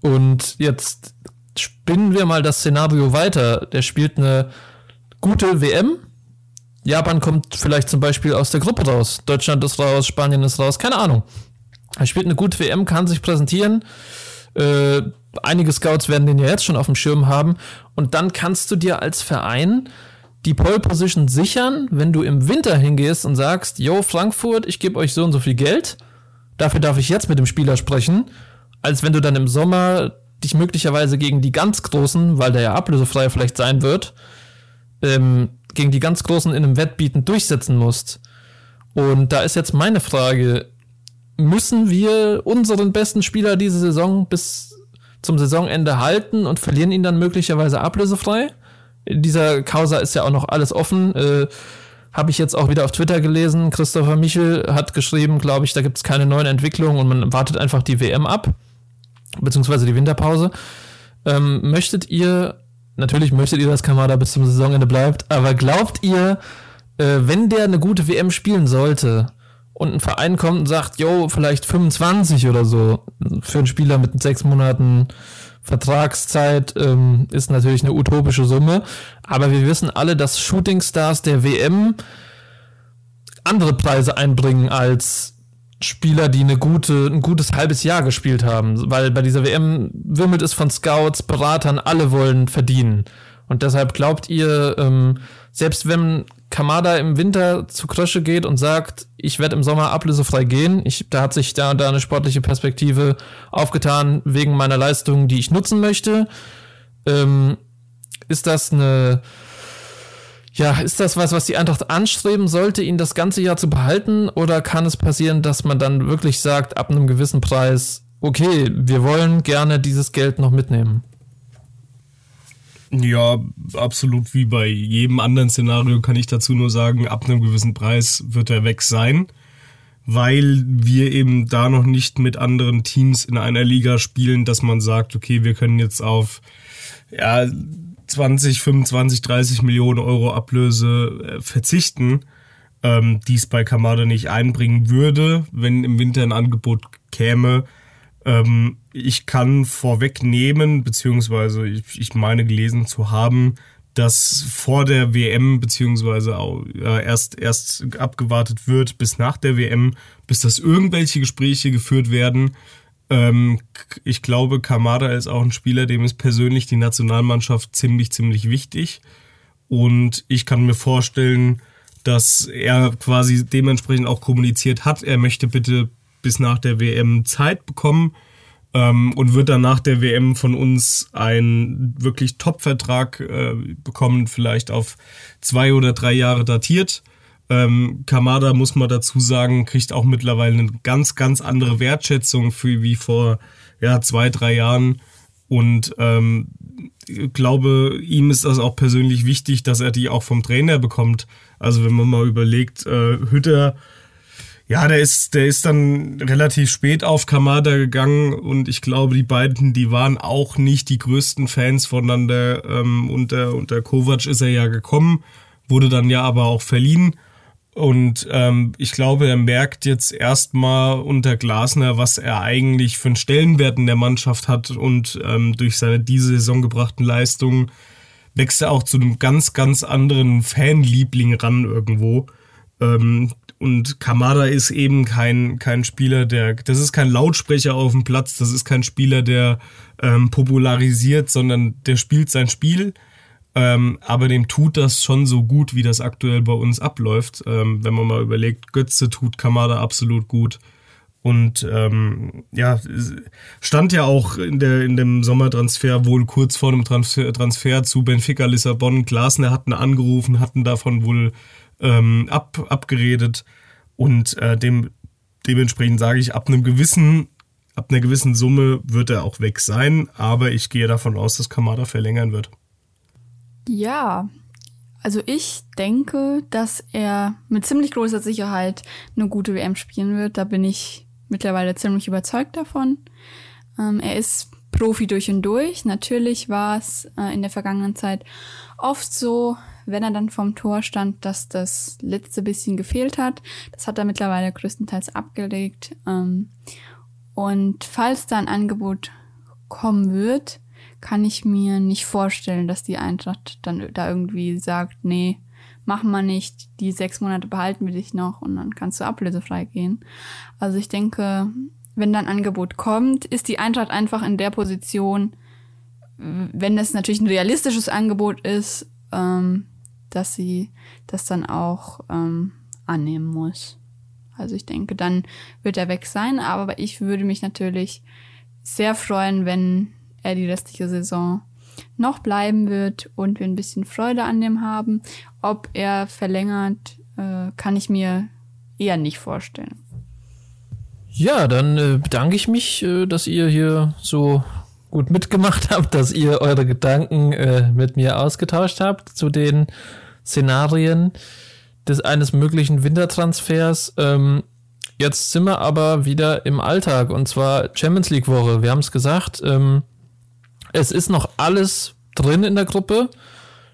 Und jetzt spinnen wir mal das Szenario weiter. Der spielt eine gute WM. Japan kommt vielleicht zum Beispiel aus der Gruppe raus. Deutschland ist raus, Spanien ist raus, keine Ahnung. Er spielt eine gute WM, kann sich präsentieren. Äh, einige Scouts werden den ja jetzt schon auf dem Schirm haben. Und dann kannst du dir als Verein die Pole Position sichern, wenn du im Winter hingehst und sagst, yo, Frankfurt, ich gebe euch so und so viel Geld. Dafür darf ich jetzt mit dem Spieler sprechen. Als wenn du dann im Sommer dich möglicherweise gegen die ganz Großen, weil der ja ablösefrei vielleicht sein wird, ähm, gegen die ganz Großen in einem Wettbieten durchsetzen musst. Und da ist jetzt meine Frage, müssen wir unseren besten Spieler diese Saison bis zum Saisonende halten und verlieren ihn dann möglicherweise ablösefrei? In dieser Causa ist ja auch noch alles offen. Äh, Habe ich jetzt auch wieder auf Twitter gelesen. Christopher Michel hat geschrieben, glaube ich, da gibt es keine neuen Entwicklungen und man wartet einfach die WM ab, beziehungsweise die Winterpause. Ähm, möchtet ihr natürlich möchtet ihr, dass Kamada bis zum Saisonende bleibt, aber glaubt ihr, äh, wenn der eine gute WM spielen sollte und ein Verein kommt und sagt, yo, vielleicht 25 oder so für einen Spieler mit sechs Monaten Vertragszeit ähm, ist natürlich eine utopische Summe, aber wir wissen alle, dass Shootingstars der WM andere Preise einbringen als Spieler, die eine gute, ein gutes halbes Jahr gespielt haben, weil bei dieser WM wimmelt es von Scouts, Beratern, alle wollen verdienen. Und deshalb glaubt ihr, ähm, selbst wenn Kamada im Winter zu Krösche geht und sagt, ich werde im Sommer ablösefrei gehen, ich, da hat sich da, da eine sportliche Perspektive aufgetan wegen meiner Leistung, die ich nutzen möchte, ähm, ist das eine ja, ist das was, was die Eintracht anstreben sollte, ihn das ganze Jahr zu behalten? Oder kann es passieren, dass man dann wirklich sagt, ab einem gewissen Preis, okay, wir wollen gerne dieses Geld noch mitnehmen? Ja, absolut wie bei jedem anderen Szenario kann ich dazu nur sagen, ab einem gewissen Preis wird er weg sein, weil wir eben da noch nicht mit anderen Teams in einer Liga spielen, dass man sagt, okay, wir können jetzt auf ja, 20, 25, 30 Millionen Euro Ablöse äh, verzichten, ähm, die es bei Kamada nicht einbringen würde, wenn im Winter ein Angebot käme. Ähm, ich kann vorwegnehmen, beziehungsweise ich, ich meine gelesen zu haben, dass vor der WM beziehungsweise äh, erst erst abgewartet wird bis nach der WM, bis das irgendwelche Gespräche geführt werden, ich glaube, Kamada ist auch ein Spieler, dem ist persönlich die Nationalmannschaft ziemlich, ziemlich wichtig. Und ich kann mir vorstellen, dass er quasi dementsprechend auch kommuniziert hat, er möchte bitte bis nach der WM Zeit bekommen ähm, und wird dann nach der WM von uns einen wirklich Top-Vertrag äh, bekommen, vielleicht auf zwei oder drei Jahre datiert. Ähm, Kamada, muss man dazu sagen, kriegt auch mittlerweile eine ganz, ganz andere Wertschätzung für wie vor ja, zwei, drei Jahren. Und ähm, ich glaube, ihm ist das auch persönlich wichtig, dass er die auch vom Trainer bekommt. Also wenn man mal überlegt, äh, Hütter, ja, der ist, der ist dann relativ spät auf Kamada gegangen und ich glaube, die beiden, die waren auch nicht die größten Fans voneinander. Ähm, unter, unter Kovac ist er ja gekommen, wurde dann ja aber auch verliehen. Und ähm, ich glaube, er merkt jetzt erstmal unter Glasner, was er eigentlich für einen Stellenwert in der Mannschaft hat und ähm, durch seine diese Saison gebrachten Leistungen wächst er auch zu einem ganz, ganz anderen Fanliebling ran irgendwo. Ähm, und Kamada ist eben kein, kein Spieler, der, das ist kein Lautsprecher auf dem Platz, das ist kein Spieler, der ähm, popularisiert, sondern der spielt sein Spiel ähm, aber dem tut das schon so gut, wie das aktuell bei uns abläuft. Ähm, wenn man mal überlegt, Götze tut Kamada absolut gut. Und ähm, ja, stand ja auch in, der, in dem Sommertransfer wohl kurz vor dem Transfer, Transfer zu Benfica Lissabon. Glasner hatten angerufen, hatten davon wohl ähm, ab, abgeredet. Und äh, dem, dementsprechend sage ich, ab einem gewissen, ab einer gewissen Summe wird er auch weg sein. Aber ich gehe davon aus, dass Kamada verlängern wird. Ja, also ich denke, dass er mit ziemlich großer Sicherheit eine gute WM spielen wird. Da bin ich mittlerweile ziemlich überzeugt davon. Ähm, er ist Profi durch und durch. Natürlich war es äh, in der vergangenen Zeit oft so, wenn er dann vom Tor stand, dass das letzte bisschen gefehlt hat. Das hat er mittlerweile größtenteils abgelegt. Ähm, und falls da ein Angebot kommen wird, kann ich mir nicht vorstellen, dass die Eintracht dann da irgendwie sagt, nee, machen wir nicht, die sechs Monate behalten wir dich noch und dann kannst du ablösefrei gehen. Also ich denke, wenn dann Angebot kommt, ist die Eintracht einfach in der Position, wenn es natürlich ein realistisches Angebot ist, ähm, dass sie das dann auch ähm, annehmen muss. Also ich denke, dann wird er weg sein, aber ich würde mich natürlich sehr freuen, wenn er die restliche Saison noch bleiben wird und wir ein bisschen Freude an dem haben. Ob er verlängert, äh, kann ich mir eher nicht vorstellen. Ja, dann äh, bedanke ich mich, äh, dass ihr hier so gut mitgemacht habt, dass ihr eure Gedanken äh, mit mir ausgetauscht habt zu den Szenarien des eines möglichen Wintertransfers. Ähm, jetzt sind wir aber wieder im Alltag und zwar Champions League Woche. Wir haben es gesagt. Ähm, es ist noch alles drin in der Gruppe.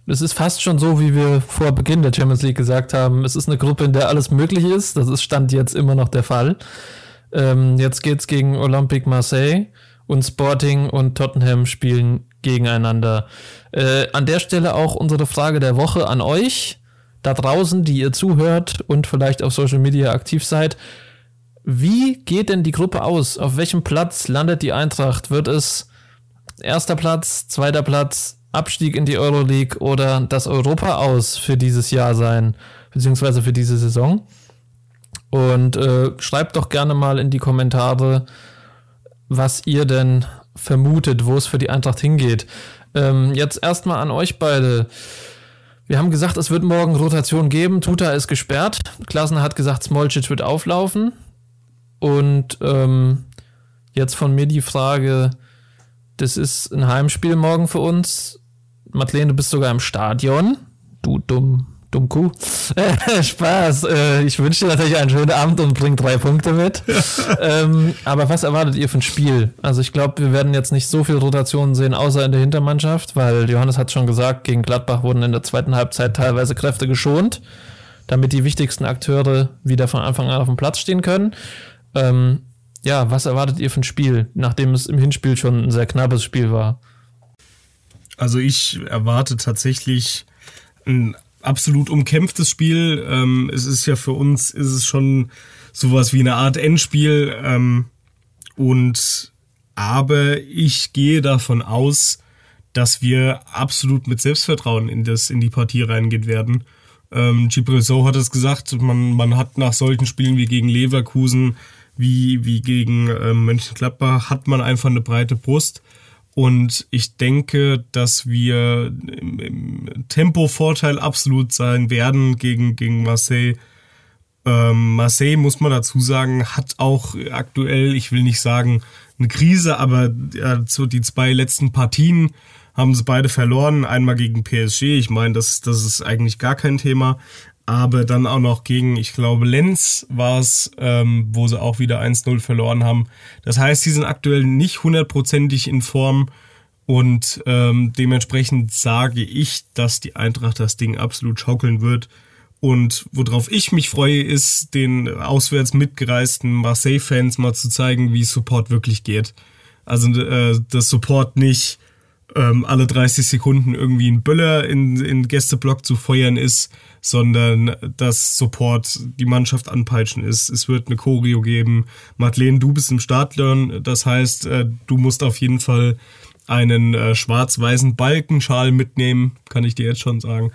Es ist fast schon so, wie wir vor Beginn der Champions League gesagt haben. Es ist eine Gruppe, in der alles möglich ist. Das ist Stand jetzt immer noch der Fall. Ähm, jetzt geht's gegen Olympique Marseille und Sporting und Tottenham spielen gegeneinander. Äh, an der Stelle auch unsere Frage der Woche an euch da draußen, die ihr zuhört und vielleicht auf Social Media aktiv seid. Wie geht denn die Gruppe aus? Auf welchem Platz landet die Eintracht? Wird es erster Platz, zweiter Platz, Abstieg in die Euroleague oder das Europa aus für dieses Jahr sein, beziehungsweise für diese Saison. Und äh, schreibt doch gerne mal in die Kommentare, was ihr denn vermutet, wo es für die Eintracht hingeht. Ähm, jetzt erstmal an euch beide. Wir haben gesagt, es wird morgen Rotation geben. Tuta ist gesperrt. Klassen hat gesagt, Smolcic wird auflaufen. Und ähm, jetzt von mir die Frage, das ist ein Heimspiel morgen für uns. Madeleine, du bist sogar im Stadion. Du dumm, dumm Kuh. Spaß. Äh, ich wünsche dir natürlich einen schönen Abend und bring drei Punkte mit. ähm, aber was erwartet ihr für ein Spiel? Also ich glaube, wir werden jetzt nicht so viel Rotationen sehen, außer in der Hintermannschaft, weil Johannes hat schon gesagt, gegen Gladbach wurden in der zweiten Halbzeit teilweise Kräfte geschont, damit die wichtigsten Akteure wieder von Anfang an auf dem Platz stehen können. Ähm, ja, was erwartet ihr ein Spiel, nachdem es im Hinspiel schon ein sehr knappes Spiel war? Also ich erwarte tatsächlich ein absolut umkämpftes Spiel. Ähm, es ist ja für uns, ist es schon sowas wie eine Art Endspiel. Ähm, und aber ich gehe davon aus, dass wir absolut mit Selbstvertrauen in, das, in die Partie reingehen werden. Ähm, Gibril hat es gesagt, man, man hat nach solchen Spielen wie gegen Leverkusen wie, wie gegen äh, Mönchengladbach hat man einfach eine breite Brust. Und ich denke, dass wir im, im Tempo-Vorteil absolut sein werden gegen, gegen Marseille. Ähm, Marseille, muss man dazu sagen, hat auch aktuell, ich will nicht sagen eine Krise, aber ja, die zwei letzten Partien haben sie beide verloren. Einmal gegen PSG, ich meine, das, das ist eigentlich gar kein Thema aber dann auch noch gegen, ich glaube, Lenz war es, ähm, wo sie auch wieder 1-0 verloren haben. Das heißt, sie sind aktuell nicht hundertprozentig in Form und ähm, dementsprechend sage ich, dass die Eintracht das Ding absolut schaukeln wird. Und worauf ich mich freue, ist, den auswärts mitgereisten Marseille-Fans mal zu zeigen, wie Support wirklich geht. Also äh, das Support nicht ähm, alle 30 Sekunden irgendwie ein Böller in, in Gästeblock zu feuern ist, sondern dass Support die Mannschaft anpeitschen ist. Es wird eine Choreo geben. Madeleine, du bist im Startlern, das heißt, äh, du musst auf jeden Fall einen äh, schwarz-weißen Balkenschal mitnehmen, kann ich dir jetzt schon sagen.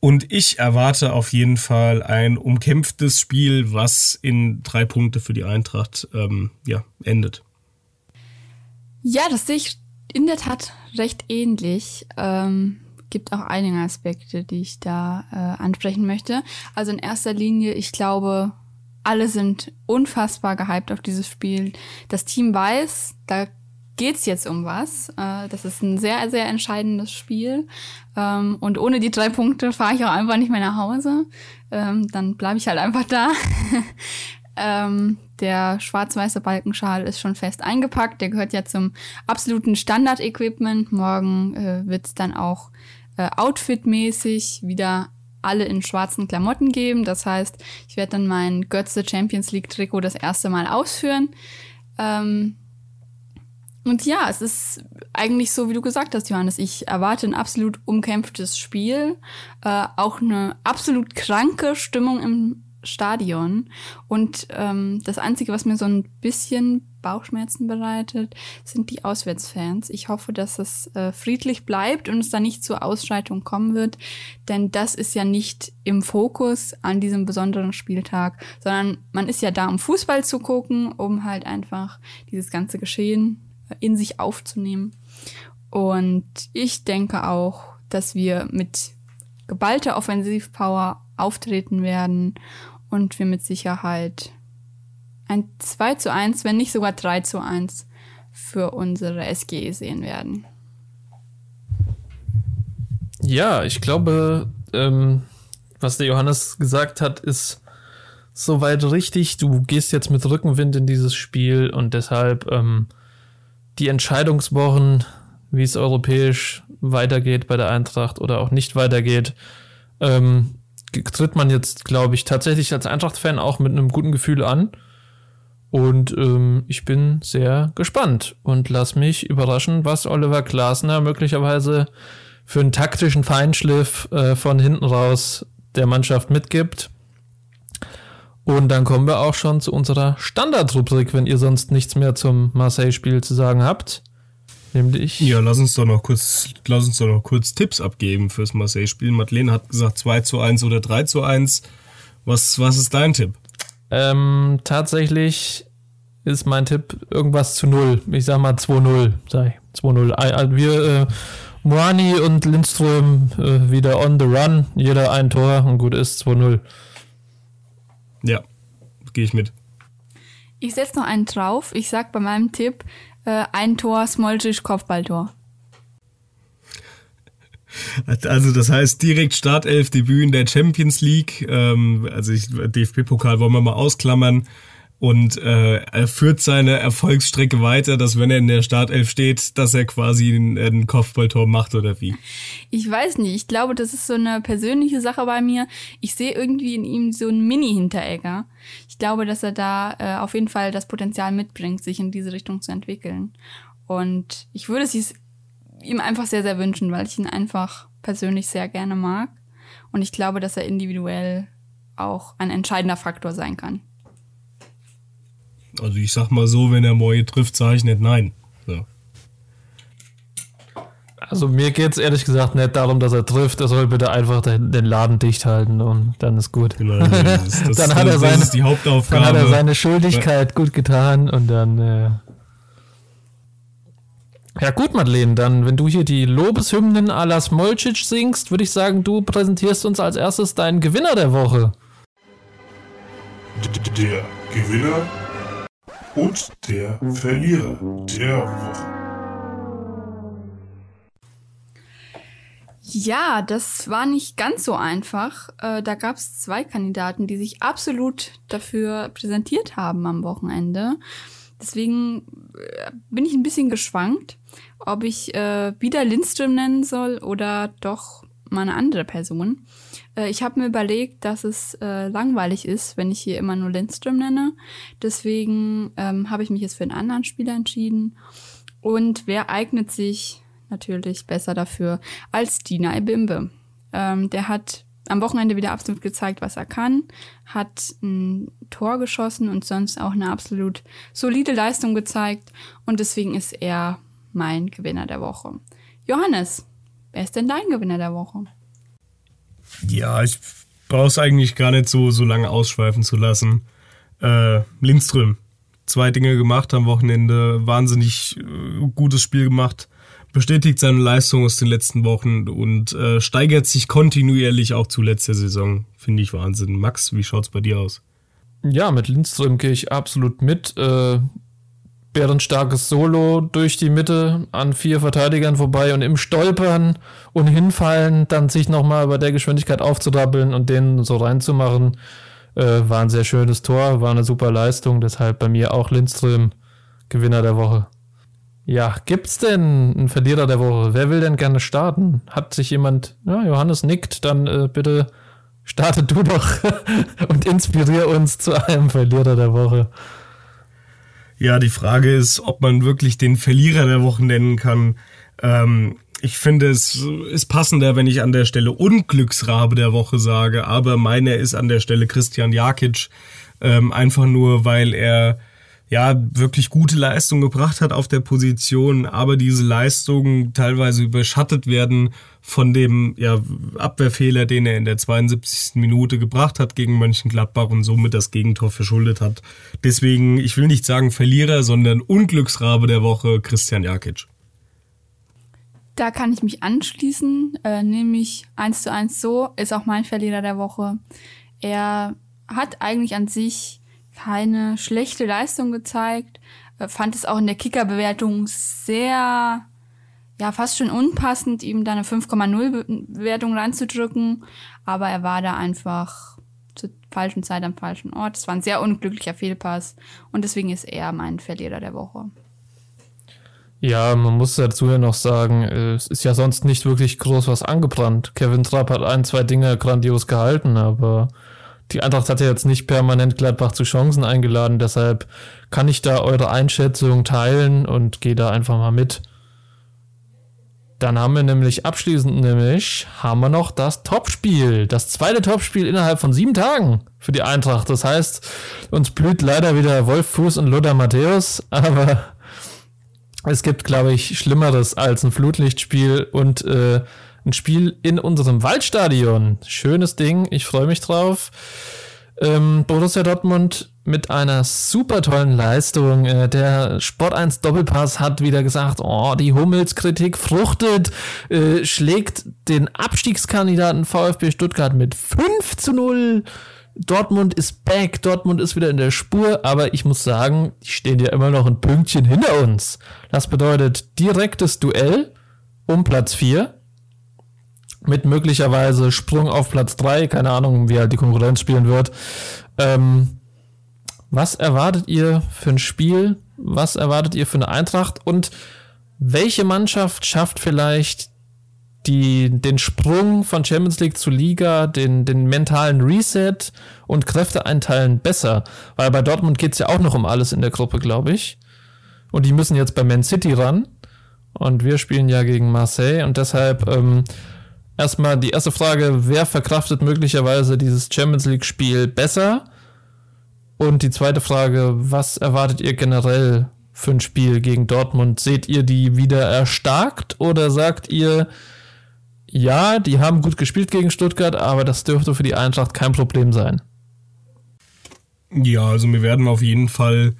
Und ich erwarte auf jeden Fall ein umkämpftes Spiel, was in drei Punkte für die Eintracht ähm, ja, endet. Ja, das sehe ich in der Tat recht ähnlich. Ähm, gibt auch einige Aspekte, die ich da äh, ansprechen möchte. Also in erster Linie, ich glaube, alle sind unfassbar gehypt auf dieses Spiel. Das Team weiß, da geht's jetzt um was. Äh, das ist ein sehr, sehr entscheidendes Spiel. Ähm, und ohne die drei Punkte fahre ich auch einfach nicht mehr nach Hause. Ähm, dann bleibe ich halt einfach da. ähm, der schwarz-weiße Balkenschal ist schon fest eingepackt. Der gehört ja zum absoluten Standard-Equipment. Morgen äh, wird's dann auch äh, outfitmäßig wieder alle in schwarzen Klamotten geben. Das heißt, ich werde dann mein Götze Champions League Trikot das erste Mal ausführen. Ähm, und ja, es ist eigentlich so, wie du gesagt hast, Johannes. Ich erwarte ein absolut umkämpftes Spiel, äh, auch eine absolut kranke Stimmung im Stadion. Und ähm, das Einzige, was mir so ein bisschen Bauchschmerzen bereitet, sind die Auswärtsfans. Ich hoffe, dass es äh, friedlich bleibt und es da nicht zur Ausschreitung kommen wird, denn das ist ja nicht im Fokus an diesem besonderen Spieltag, sondern man ist ja da, um Fußball zu gucken, um halt einfach dieses ganze Geschehen in sich aufzunehmen. Und ich denke auch, dass wir mit geballter Offensivpower auftreten werden und wir mit Sicherheit ein 2 zu 1, wenn nicht sogar 3 zu 1 für unsere SGE sehen werden. Ja, ich glaube, ähm, was der Johannes gesagt hat, ist soweit richtig. Du gehst jetzt mit Rückenwind in dieses Spiel und deshalb ähm, die Entscheidungswochen, wie es europäisch weitergeht bei der Eintracht oder auch nicht weitergeht, ähm, tritt man jetzt, glaube ich, tatsächlich als Eintracht-Fan auch mit einem guten Gefühl an. Und ähm, ich bin sehr gespannt und lass mich überraschen, was Oliver Glasner möglicherweise für einen taktischen Feinschliff äh, von hinten raus der Mannschaft mitgibt. Und dann kommen wir auch schon zu unserer Standardrubrik, wenn ihr sonst nichts mehr zum Marseille-Spiel zu sagen habt. Nämlich. Ja, lass uns doch noch kurz, lass uns doch noch kurz Tipps abgeben fürs Marseille-Spiel. Madeleine hat gesagt 2 zu 1 oder 3 zu 1. Was, was ist dein Tipp? Ähm, tatsächlich ist mein Tipp irgendwas zu 0. Ich sag mal 2-0, sei 2-0. Wir, äh, Moani und Lindström äh, wieder on the run. Jeder ein Tor und gut ist 2-0. Ja, gehe ich mit. Ich setze noch einen drauf. Ich sag bei meinem Tipp äh, ein Tor, Smolcic, Kopfballtor. Also das heißt direkt Startelf-Debüt in der Champions League. Ähm, also DFB-Pokal wollen wir mal ausklammern und äh, er führt seine Erfolgsstrecke weiter, dass wenn er in der Startelf steht, dass er quasi ein, ein Kopfballtor macht oder wie? Ich weiß nicht. Ich glaube, das ist so eine persönliche Sache bei mir. Ich sehe irgendwie in ihm so einen Mini-Hinteregger. Ich glaube, dass er da äh, auf jeden Fall das Potenzial mitbringt, sich in diese Richtung zu entwickeln. Und ich würde es ihm einfach sehr, sehr wünschen, weil ich ihn einfach persönlich sehr gerne mag. Und ich glaube, dass er individuell auch ein entscheidender Faktor sein kann. Also ich sag mal so, wenn er Moje trifft, sage ich nicht nein. So. Also mir geht es ehrlich gesagt nicht darum, dass er trifft. Er soll bitte einfach den, den Laden dicht halten und dann ist gut. Genau, das, das, dann hat er seine, die Hauptaufgabe. Dann hat er seine Schuldigkeit gut getan und dann. Äh ja gut, Madeleine, dann, wenn du hier die Lobeshymnen à la Smolcic singst, würde ich sagen, du präsentierst uns als erstes deinen Gewinner der Woche. Der Gewinner und der Verlierer der Woche. Ja, das war nicht ganz so einfach. Äh, da gab es zwei Kandidaten, die sich absolut dafür präsentiert haben am Wochenende. Deswegen äh, bin ich ein bisschen geschwankt, ob ich äh, wieder Lindström nennen soll oder doch mal eine andere Person. Äh, ich habe mir überlegt, dass es äh, langweilig ist, wenn ich hier immer nur Lindström nenne. Deswegen ähm, habe ich mich jetzt für einen anderen Spieler entschieden. Und wer eignet sich natürlich besser dafür als Dina Ebimbe? Ähm, der hat am Wochenende wieder absolut gezeigt, was er kann, hat ein Tor geschossen und sonst auch eine absolut solide Leistung gezeigt. Und deswegen ist er mein Gewinner der Woche. Johannes, wer ist denn dein Gewinner der Woche? Ja, ich brauche es eigentlich gar nicht so, so lange ausschweifen zu lassen. Äh, Lindström, zwei Dinge gemacht am Wochenende, wahnsinnig äh, gutes Spiel gemacht, bestätigt seine Leistung aus den letzten Wochen und äh, steigert sich kontinuierlich auch zu letzter Saison. Finde ich Wahnsinn. Max, wie schaut's bei dir aus? Ja, mit Lindström gehe ich absolut mit. Äh, bärenstarkes Solo durch die Mitte an vier Verteidigern vorbei und im Stolpern und Hinfallen dann sich nochmal bei der Geschwindigkeit aufzudabbeln und den so reinzumachen, äh, war ein sehr schönes Tor, war eine super Leistung, deshalb bei mir auch Lindström Gewinner der Woche. Ja, gibt's denn einen Verlierer der Woche? Wer will denn gerne starten? Hat sich jemand, ja, Johannes nickt, dann äh, bitte starte du doch und inspirier uns zu einem Verlierer der Woche. Ja, die Frage ist, ob man wirklich den Verlierer der Woche nennen kann. Ähm, ich finde, es ist passender, wenn ich an der Stelle Unglücksrabe der Woche sage, aber meiner ist an der Stelle Christian Jakic. Ähm, einfach nur, weil er ja wirklich gute Leistung gebracht hat auf der Position, aber diese Leistungen teilweise überschattet werden von dem ja, Abwehrfehler, den er in der 72. Minute gebracht hat gegen Mönchengladbach und somit das Gegentor verschuldet hat. Deswegen, ich will nicht sagen Verlierer, sondern Unglücksrabe der Woche, Christian Jakic. Da kann ich mich anschließen, äh, nämlich eins zu eins so, ist auch mein Verlierer der Woche. Er hat eigentlich an sich keine schlechte Leistung gezeigt. Äh, fand es auch in der Kicker-Bewertung sehr, ja, fast schon unpassend, ihm da eine 5,0 Bewertung reinzudrücken. Aber er war da einfach zur falschen Zeit am falschen Ort. Es war ein sehr unglücklicher Fehlpass und deswegen ist er mein Verlierer der Woche. Ja, man muss dazu ja noch sagen, äh, es ist ja sonst nicht wirklich groß was angebrannt. Kevin Trapp hat ein, zwei Dinge grandios gehalten, aber die Eintracht hat ja jetzt nicht permanent Gladbach zu Chancen eingeladen, deshalb kann ich da eure Einschätzung teilen und gehe da einfach mal mit. Dann haben wir nämlich abschließend nämlich haben wir noch das Topspiel, das zweite Topspiel innerhalb von sieben Tagen für die Eintracht. Das heißt, uns blüht leider wieder Wolf Fuß und Lothar Matthäus, aber es gibt, glaube ich, Schlimmeres als ein Flutlichtspiel und äh, ein Spiel in unserem Waldstadion. Schönes Ding, ich freue mich drauf. Ähm, Borussia Dortmund mit einer super tollen Leistung. Äh, der Sport 1 Doppelpass hat wieder gesagt, oh, die Hummelskritik fruchtet, äh, schlägt den Abstiegskandidaten VfB Stuttgart mit 5 zu 0. Dortmund ist back, Dortmund ist wieder in der Spur, aber ich muss sagen, die stehen ja immer noch ein Pünktchen hinter uns. Das bedeutet direktes Duell um Platz 4 mit möglicherweise Sprung auf Platz 3, keine Ahnung, wie halt die Konkurrenz spielen wird. Ähm, was erwartet ihr für ein Spiel? Was erwartet ihr für eine Eintracht? Und welche Mannschaft schafft vielleicht die, den Sprung von Champions League zu Liga, den, den mentalen Reset und Kräfte einteilen besser? Weil bei Dortmund geht es ja auch noch um alles in der Gruppe, glaube ich. Und die müssen jetzt bei Man City ran. Und wir spielen ja gegen Marseille. Und deshalb ähm, erstmal die erste Frage, wer verkraftet möglicherweise dieses Champions League-Spiel besser? Und die zweite Frage, was erwartet ihr generell für ein Spiel gegen Dortmund? Seht ihr die wieder erstarkt oder sagt ihr, ja, die haben gut gespielt gegen Stuttgart, aber das dürfte für die Eintracht kein Problem sein? Ja, also wir werden auf jeden Fall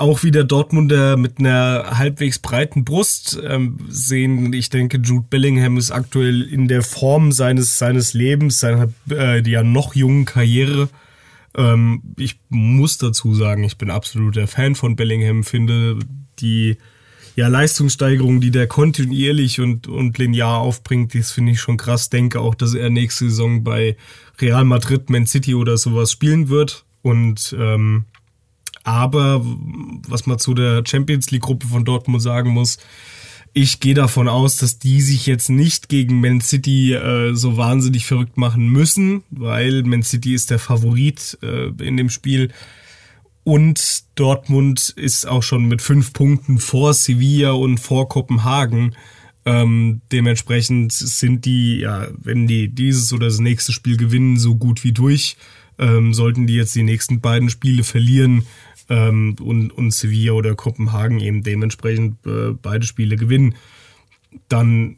auch wieder Dortmunder mit einer halbwegs breiten Brust ähm, sehen. Ich denke, Jude Bellingham ist aktuell in der Form seines, seines Lebens, seiner äh, ja noch jungen Karriere. Ähm, ich muss dazu sagen, ich bin absoluter Fan von Bellingham, finde die ja, Leistungssteigerung, die der kontinuierlich und, und linear aufbringt, das finde ich schon krass. Denke auch, dass er nächste Saison bei Real Madrid, Man City oder sowas spielen wird. Und ähm, aber was man zu der Champions League-Gruppe von Dortmund sagen muss, ich gehe davon aus, dass die sich jetzt nicht gegen Man City äh, so wahnsinnig verrückt machen müssen, weil Man City ist der Favorit äh, in dem Spiel. Und Dortmund ist auch schon mit fünf Punkten vor Sevilla und vor Kopenhagen. Ähm, dementsprechend sind die, ja, wenn die dieses oder das nächste Spiel gewinnen, so gut wie durch. Ähm, sollten die jetzt die nächsten beiden Spiele verlieren, ähm, und, und Sevilla oder Kopenhagen eben dementsprechend äh, beide Spiele gewinnen, dann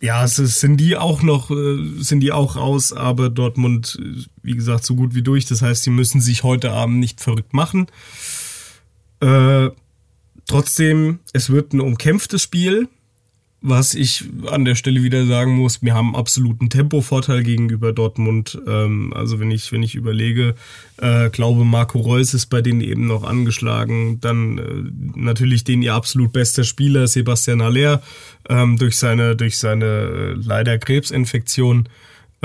ja, es ist, sind die auch noch, äh, sind die auch raus, aber Dortmund, wie gesagt, so gut wie durch. Das heißt, sie müssen sich heute Abend nicht verrückt machen. Äh, trotzdem, es wird ein umkämpftes Spiel was ich an der Stelle wieder sagen muss, wir haben absoluten Tempovorteil gegenüber Dortmund. Ähm, also wenn ich, wenn ich überlege, äh, glaube Marco Reus ist bei denen eben noch angeschlagen. Dann äh, natürlich den ihr absolut bester Spieler, Sebastian Aller, ähm, durch seine, durch seine äh, leider Krebsinfektion.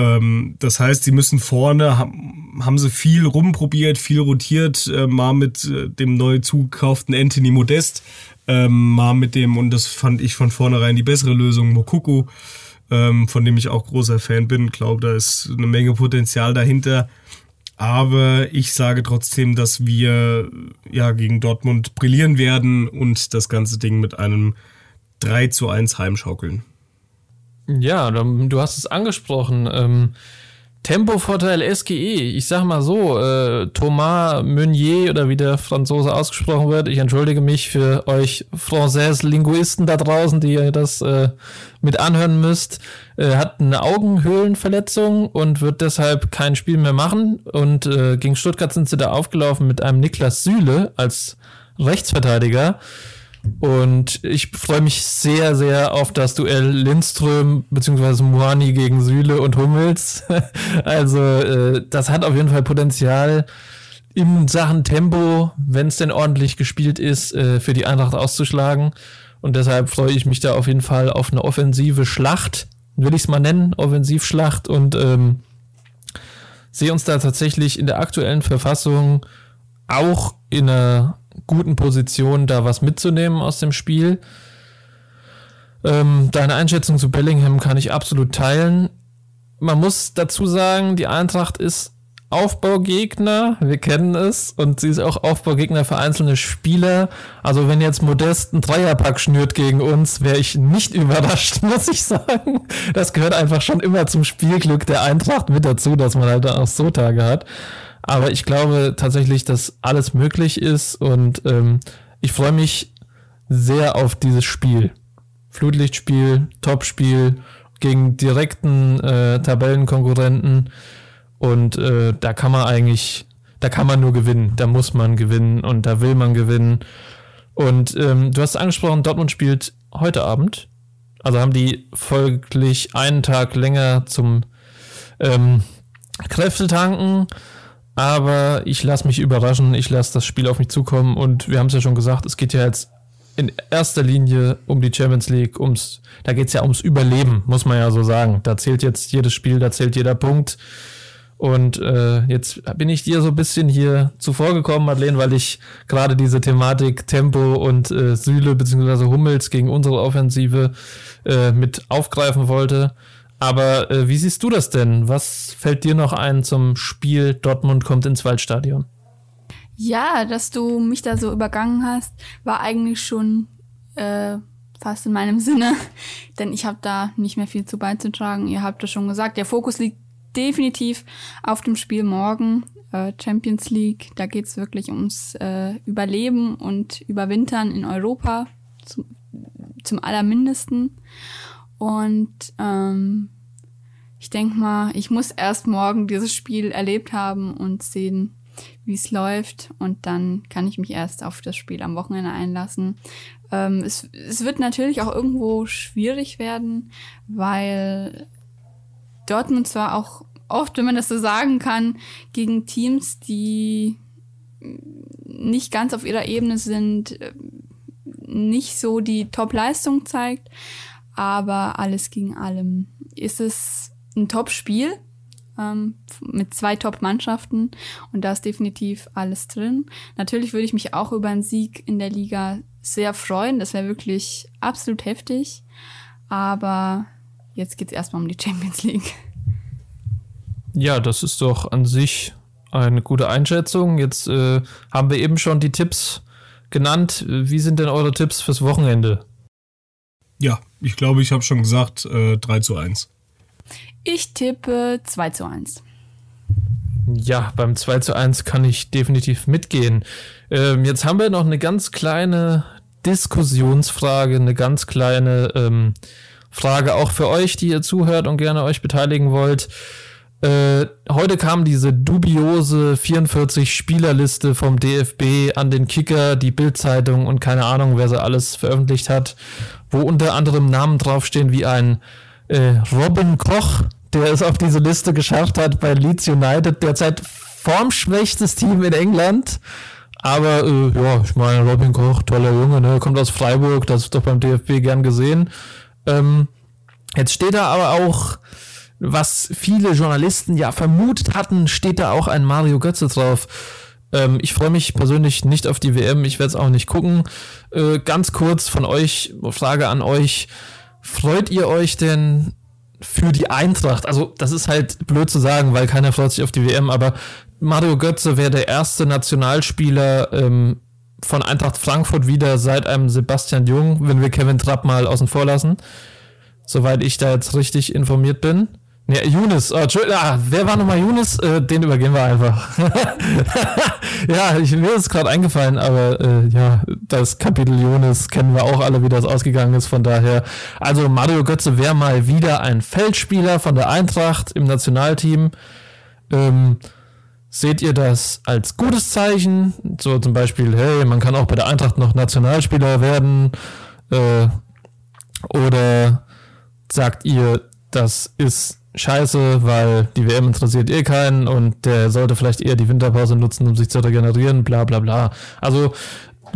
Ähm, das heißt, sie müssen vorne, haben, haben sie viel rumprobiert, viel rotiert, äh, mal mit äh, dem neu zugekauften Anthony Modest ähm, mal mit dem, und das fand ich von vornherein die bessere Lösung, Mokuku, ähm, von dem ich auch großer Fan bin. Glaube, da ist eine Menge Potenzial dahinter. Aber ich sage trotzdem, dass wir ja gegen Dortmund brillieren werden und das ganze Ding mit einem 3 zu 1 heimschaukeln. Ja, du hast es angesprochen. Ähm, Tempovorteil SGE. Ich sag mal so, äh, Thomas Meunier oder wie der Franzose ausgesprochen wird. Ich entschuldige mich für euch Français-Linguisten da draußen, die ihr das äh, mit anhören müsst. Äh, hat eine Augenhöhlenverletzung und wird deshalb kein Spiel mehr machen. Und äh, gegen Stuttgart sind sie da aufgelaufen mit einem Niklas Süle als Rechtsverteidiger. Und ich freue mich sehr, sehr auf das Duell Lindström bzw. Moani gegen Süle und Hummels. also äh, das hat auf jeden Fall Potenzial in Sachen Tempo, wenn es denn ordentlich gespielt ist, äh, für die Eintracht auszuschlagen. Und deshalb freue ich mich da auf jeden Fall auf eine offensive Schlacht, will ich es mal nennen, Offensivschlacht und ähm, sehe uns da tatsächlich in der aktuellen Verfassung auch in einer guten Position, da was mitzunehmen aus dem Spiel. Ähm, deine Einschätzung zu Bellingham kann ich absolut teilen. Man muss dazu sagen, die Eintracht ist Aufbaugegner, wir kennen es, und sie ist auch Aufbaugegner für einzelne Spieler. Also wenn jetzt Modest einen Dreierpack schnürt gegen uns, wäre ich nicht überrascht, muss ich sagen. Das gehört einfach schon immer zum Spielglück der Eintracht mit dazu, dass man halt auch so Tage hat. Aber ich glaube tatsächlich, dass alles möglich ist und ähm, ich freue mich sehr auf dieses Spiel. Flutlichtspiel, Topspiel gegen direkten äh, Tabellenkonkurrenten und äh, da kann man eigentlich, da kann man nur gewinnen, da muss man gewinnen und da will man gewinnen. Und ähm, du hast angesprochen, Dortmund spielt heute Abend. Also haben die folglich einen Tag länger zum ähm, Kräftetanken. Aber ich lasse mich überraschen, ich lasse das Spiel auf mich zukommen und wir haben es ja schon gesagt, es geht ja jetzt in erster Linie um die Champions League, ums, da geht es ja ums Überleben, muss man ja so sagen. Da zählt jetzt jedes Spiel, da zählt jeder Punkt. Und äh, jetzt bin ich dir so ein bisschen hier zuvorgekommen, Madeleine, weil ich gerade diese Thematik Tempo und äh, Süle bzw. Hummels gegen unsere Offensive äh, mit aufgreifen wollte. Aber äh, wie siehst du das denn? Was fällt dir noch ein zum Spiel Dortmund kommt ins Waldstadion? Ja, dass du mich da so übergangen hast, war eigentlich schon äh, fast in meinem Sinne, denn ich habe da nicht mehr viel zu beizutragen. Ihr habt es schon gesagt, der Fokus liegt definitiv auf dem Spiel morgen, äh, Champions League. Da geht's wirklich ums äh, Überleben und Überwintern in Europa zum, zum allermindesten. Und ähm, ich denke mal, ich muss erst morgen dieses Spiel erlebt haben und sehen, wie es läuft. Und dann kann ich mich erst auf das Spiel am Wochenende einlassen. Ähm, es, es wird natürlich auch irgendwo schwierig werden, weil Dortmund zwar auch oft, wenn man das so sagen kann, gegen Teams, die nicht ganz auf ihrer Ebene sind, nicht so die Top-Leistung zeigt. Aber alles gegen allem ist es ein Top-Spiel ähm, mit zwei Top-Mannschaften und da ist definitiv alles drin. Natürlich würde ich mich auch über einen Sieg in der Liga sehr freuen. Das wäre wirklich absolut heftig. Aber jetzt geht es erstmal um die Champions League. Ja, das ist doch an sich eine gute Einschätzung. Jetzt äh, haben wir eben schon die Tipps genannt. Wie sind denn eure Tipps fürs Wochenende? Ja, ich glaube, ich habe schon gesagt, äh, 3 zu 1. Ich tippe 2 zu 1. Ja, beim 2 zu 1 kann ich definitiv mitgehen. Ähm, jetzt haben wir noch eine ganz kleine Diskussionsfrage, eine ganz kleine ähm, Frage auch für euch, die ihr zuhört und gerne euch beteiligen wollt. Äh, heute kam diese dubiose 44 Spielerliste vom DFB an den Kicker, die Bildzeitung und keine Ahnung, wer sie alles veröffentlicht hat, wo unter anderem Namen draufstehen wie ein äh, Robin Koch, der es auf diese Liste geschafft hat bei Leeds United, derzeit formschwächstes Team in England. Aber äh, ja, ich meine, Robin Koch, toller Junge, ne? kommt aus Freiburg, das ist doch beim DFB gern gesehen. Ähm, jetzt steht da aber auch was viele Journalisten ja vermutet hatten, steht da auch ein Mario Götze drauf. Ähm, ich freue mich persönlich nicht auf die WM, ich werde es auch nicht gucken. Äh, ganz kurz von euch, Frage an euch. Freut ihr euch denn für die Eintracht? Also, das ist halt blöd zu sagen, weil keiner freut sich auf die WM, aber Mario Götze wäre der erste Nationalspieler ähm, von Eintracht Frankfurt wieder seit einem Sebastian Jung, wenn wir Kevin Trapp mal außen vor lassen. Soweit ich da jetzt richtig informiert bin. Ja, Younes, oh, ah, wer war nochmal Younes? Äh, den übergehen wir einfach. ja, ich, mir ist gerade eingefallen, aber äh, ja, das Kapitel Younes kennen wir auch alle, wie das ausgegangen ist. Von daher, also Mario Götze wäre mal wieder ein Feldspieler von der Eintracht im Nationalteam. Ähm, seht ihr das als gutes Zeichen? So zum Beispiel, hey, man kann auch bei der Eintracht noch Nationalspieler werden. Äh, oder sagt ihr, das ist scheiße, weil die WM interessiert eh keinen und der sollte vielleicht eher die Winterpause nutzen, um sich zu regenerieren, bla bla bla. Also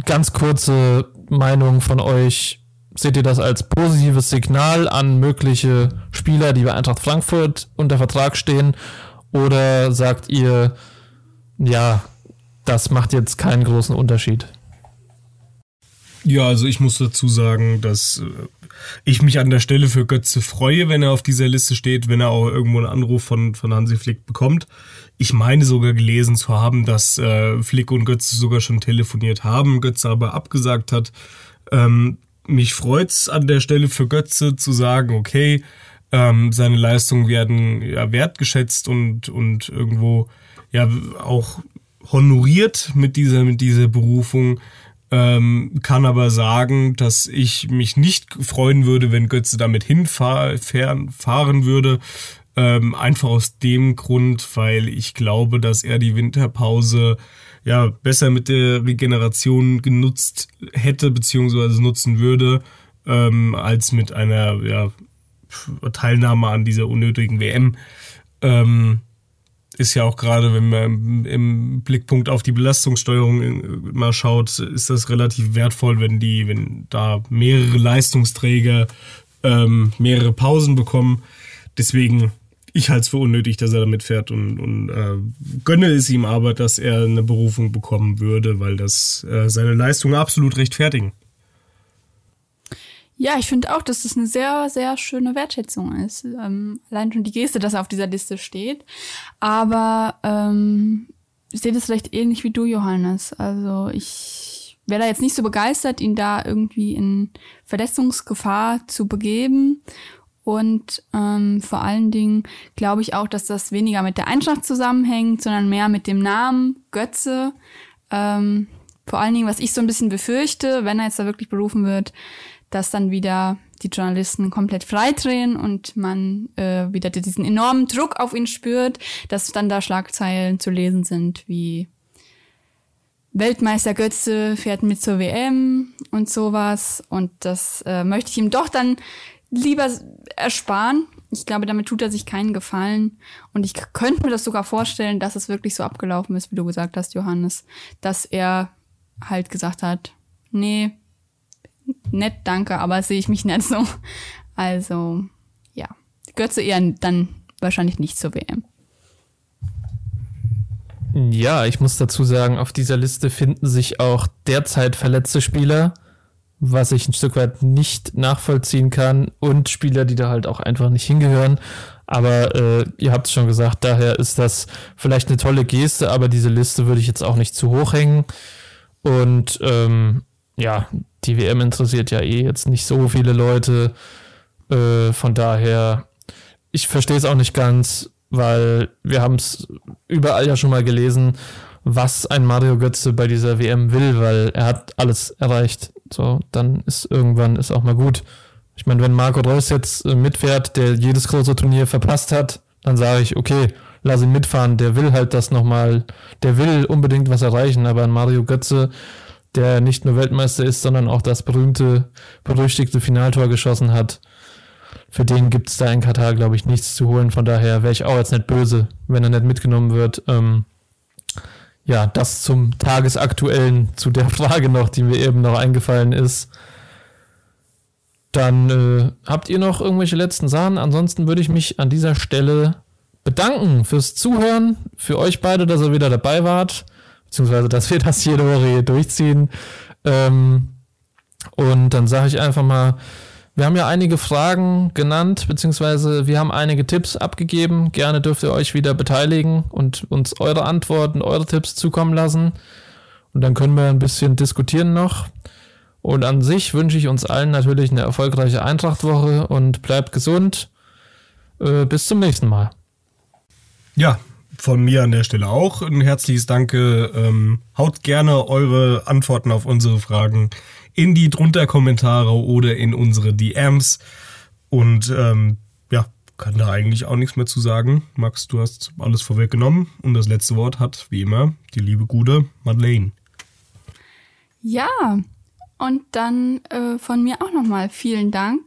ganz kurze Meinung von euch. Seht ihr das als positives Signal an mögliche Spieler, die bei Eintracht Frankfurt unter Vertrag stehen? Oder sagt ihr, ja, das macht jetzt keinen großen Unterschied? Ja, also ich muss dazu sagen, dass äh, ich mich an der Stelle für Götze freue, wenn er auf dieser Liste steht, wenn er auch irgendwo einen Anruf von, von Hansi Flick bekommt. Ich meine sogar gelesen zu haben, dass äh, Flick und Götze sogar schon telefoniert haben, Götze aber abgesagt hat. Ähm, mich freut's an der Stelle für Götze zu sagen, okay, ähm, seine Leistungen werden ja, wertgeschätzt und, und irgendwo ja auch honoriert mit dieser, mit dieser Berufung ähm, kann aber sagen, dass ich mich nicht freuen würde, wenn Götze damit hinfahren würde. Ähm, einfach aus dem Grund, weil ich glaube, dass er die Winterpause ja besser mit der Regeneration genutzt hätte beziehungsweise nutzen würde, ähm, als mit einer ja, Teilnahme an dieser unnötigen WM. Ähm, ist ja auch gerade, wenn man im, Blickpunkt auf die Belastungssteuerung äh, mal schaut, ist das relativ wertvoll, wenn die, wenn da mehrere Leistungsträger ähm, mehrere Pausen bekommen. Deswegen, ich halte es für unnötig, dass er damit fährt und, und äh, gönne es ihm aber, dass er eine Berufung bekommen würde, weil das äh, seine Leistung absolut rechtfertigen. Ja, ich finde auch, dass das eine sehr, sehr schöne Wertschätzung ist. Ähm, allein schon die Geste, dass er auf dieser Liste steht. Aber ähm, ich sehe das vielleicht ähnlich wie du, Johannes. Also ich wäre da jetzt nicht so begeistert, ihn da irgendwie in Verletzungsgefahr zu begeben. Und ähm, vor allen Dingen glaube ich auch, dass das weniger mit der Eintracht zusammenhängt, sondern mehr mit dem Namen Götze. Ähm, vor allen Dingen, was ich so ein bisschen befürchte, wenn er jetzt da wirklich berufen wird, dass dann wieder die Journalisten komplett freidrehen und man äh, wieder diesen enormen Druck auf ihn spürt, dass dann da Schlagzeilen zu lesen sind wie Weltmeister Götze fährt mit zur WM und sowas. Und das äh, möchte ich ihm doch dann lieber ersparen. Ich glaube, damit tut er sich keinen Gefallen. Und ich könnte mir das sogar vorstellen, dass es wirklich so abgelaufen ist, wie du gesagt hast, Johannes, dass er halt gesagt hat, nee, nett, danke, aber sehe ich mich nicht so. Also, ja. Götze eher dann wahrscheinlich nicht zur WM. Ja, ich muss dazu sagen, auf dieser Liste finden sich auch derzeit verletzte Spieler, was ich ein Stück weit nicht nachvollziehen kann, und Spieler, die da halt auch einfach nicht hingehören. Aber äh, ihr habt es schon gesagt, daher ist das vielleicht eine tolle Geste, aber diese Liste würde ich jetzt auch nicht zu hoch hängen. Und ähm, ja, die WM interessiert ja eh jetzt nicht so viele Leute. Äh, von daher, ich verstehe es auch nicht ganz, weil wir haben es überall ja schon mal gelesen, was ein Mario Götze bei dieser WM will, weil er hat alles erreicht. So, dann ist irgendwann ist auch mal gut. Ich meine, wenn Marco Reus jetzt äh, mitfährt, der jedes große Turnier verpasst hat, dann sage ich, okay, lass ihn mitfahren, der will halt das nochmal, der will unbedingt was erreichen, aber ein Mario Götze, der nicht nur Weltmeister ist, sondern auch das berühmte, berüchtigte Finaltor geschossen hat, für den gibt es da in Katar, glaube ich, nichts zu holen. Von daher wäre ich auch jetzt nicht böse, wenn er nicht mitgenommen wird. Ähm, ja, das zum Tagesaktuellen, zu der Frage noch, die mir eben noch eingefallen ist. Dann äh, habt ihr noch irgendwelche letzten Sachen? Ansonsten würde ich mich an dieser Stelle bedanken fürs Zuhören, für euch beide, dass ihr wieder dabei wart, beziehungsweise dass wir das jede Woche hier durchziehen. Ähm, und dann sage ich einfach mal, wir haben ja einige Fragen genannt, beziehungsweise wir haben einige Tipps abgegeben. Gerne dürft ihr euch wieder beteiligen und uns eure Antworten, eure Tipps zukommen lassen. Und dann können wir ein bisschen diskutieren noch. Und an sich wünsche ich uns allen natürlich eine erfolgreiche Eintrachtwoche und bleibt gesund. Äh, bis zum nächsten Mal. Ja, von mir an der Stelle auch ein herzliches Danke. Ähm, haut gerne eure Antworten auf unsere Fragen in die drunter Kommentare oder in unsere DMs. Und ähm, ja, kann da eigentlich auch nichts mehr zu sagen. Max, du hast alles vorweggenommen. Und das letzte Wort hat, wie immer, die liebe gute Madeleine. Ja, und dann äh, von mir auch nochmal vielen Dank,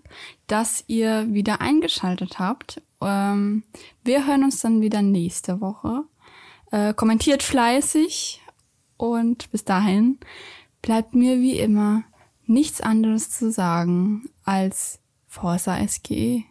dass ihr wieder eingeschaltet habt. Ähm, wir hören uns dann wieder nächste Woche. Äh, kommentiert fleißig und bis dahin bleibt mir wie immer nichts anderes zu sagen als Forza SGE.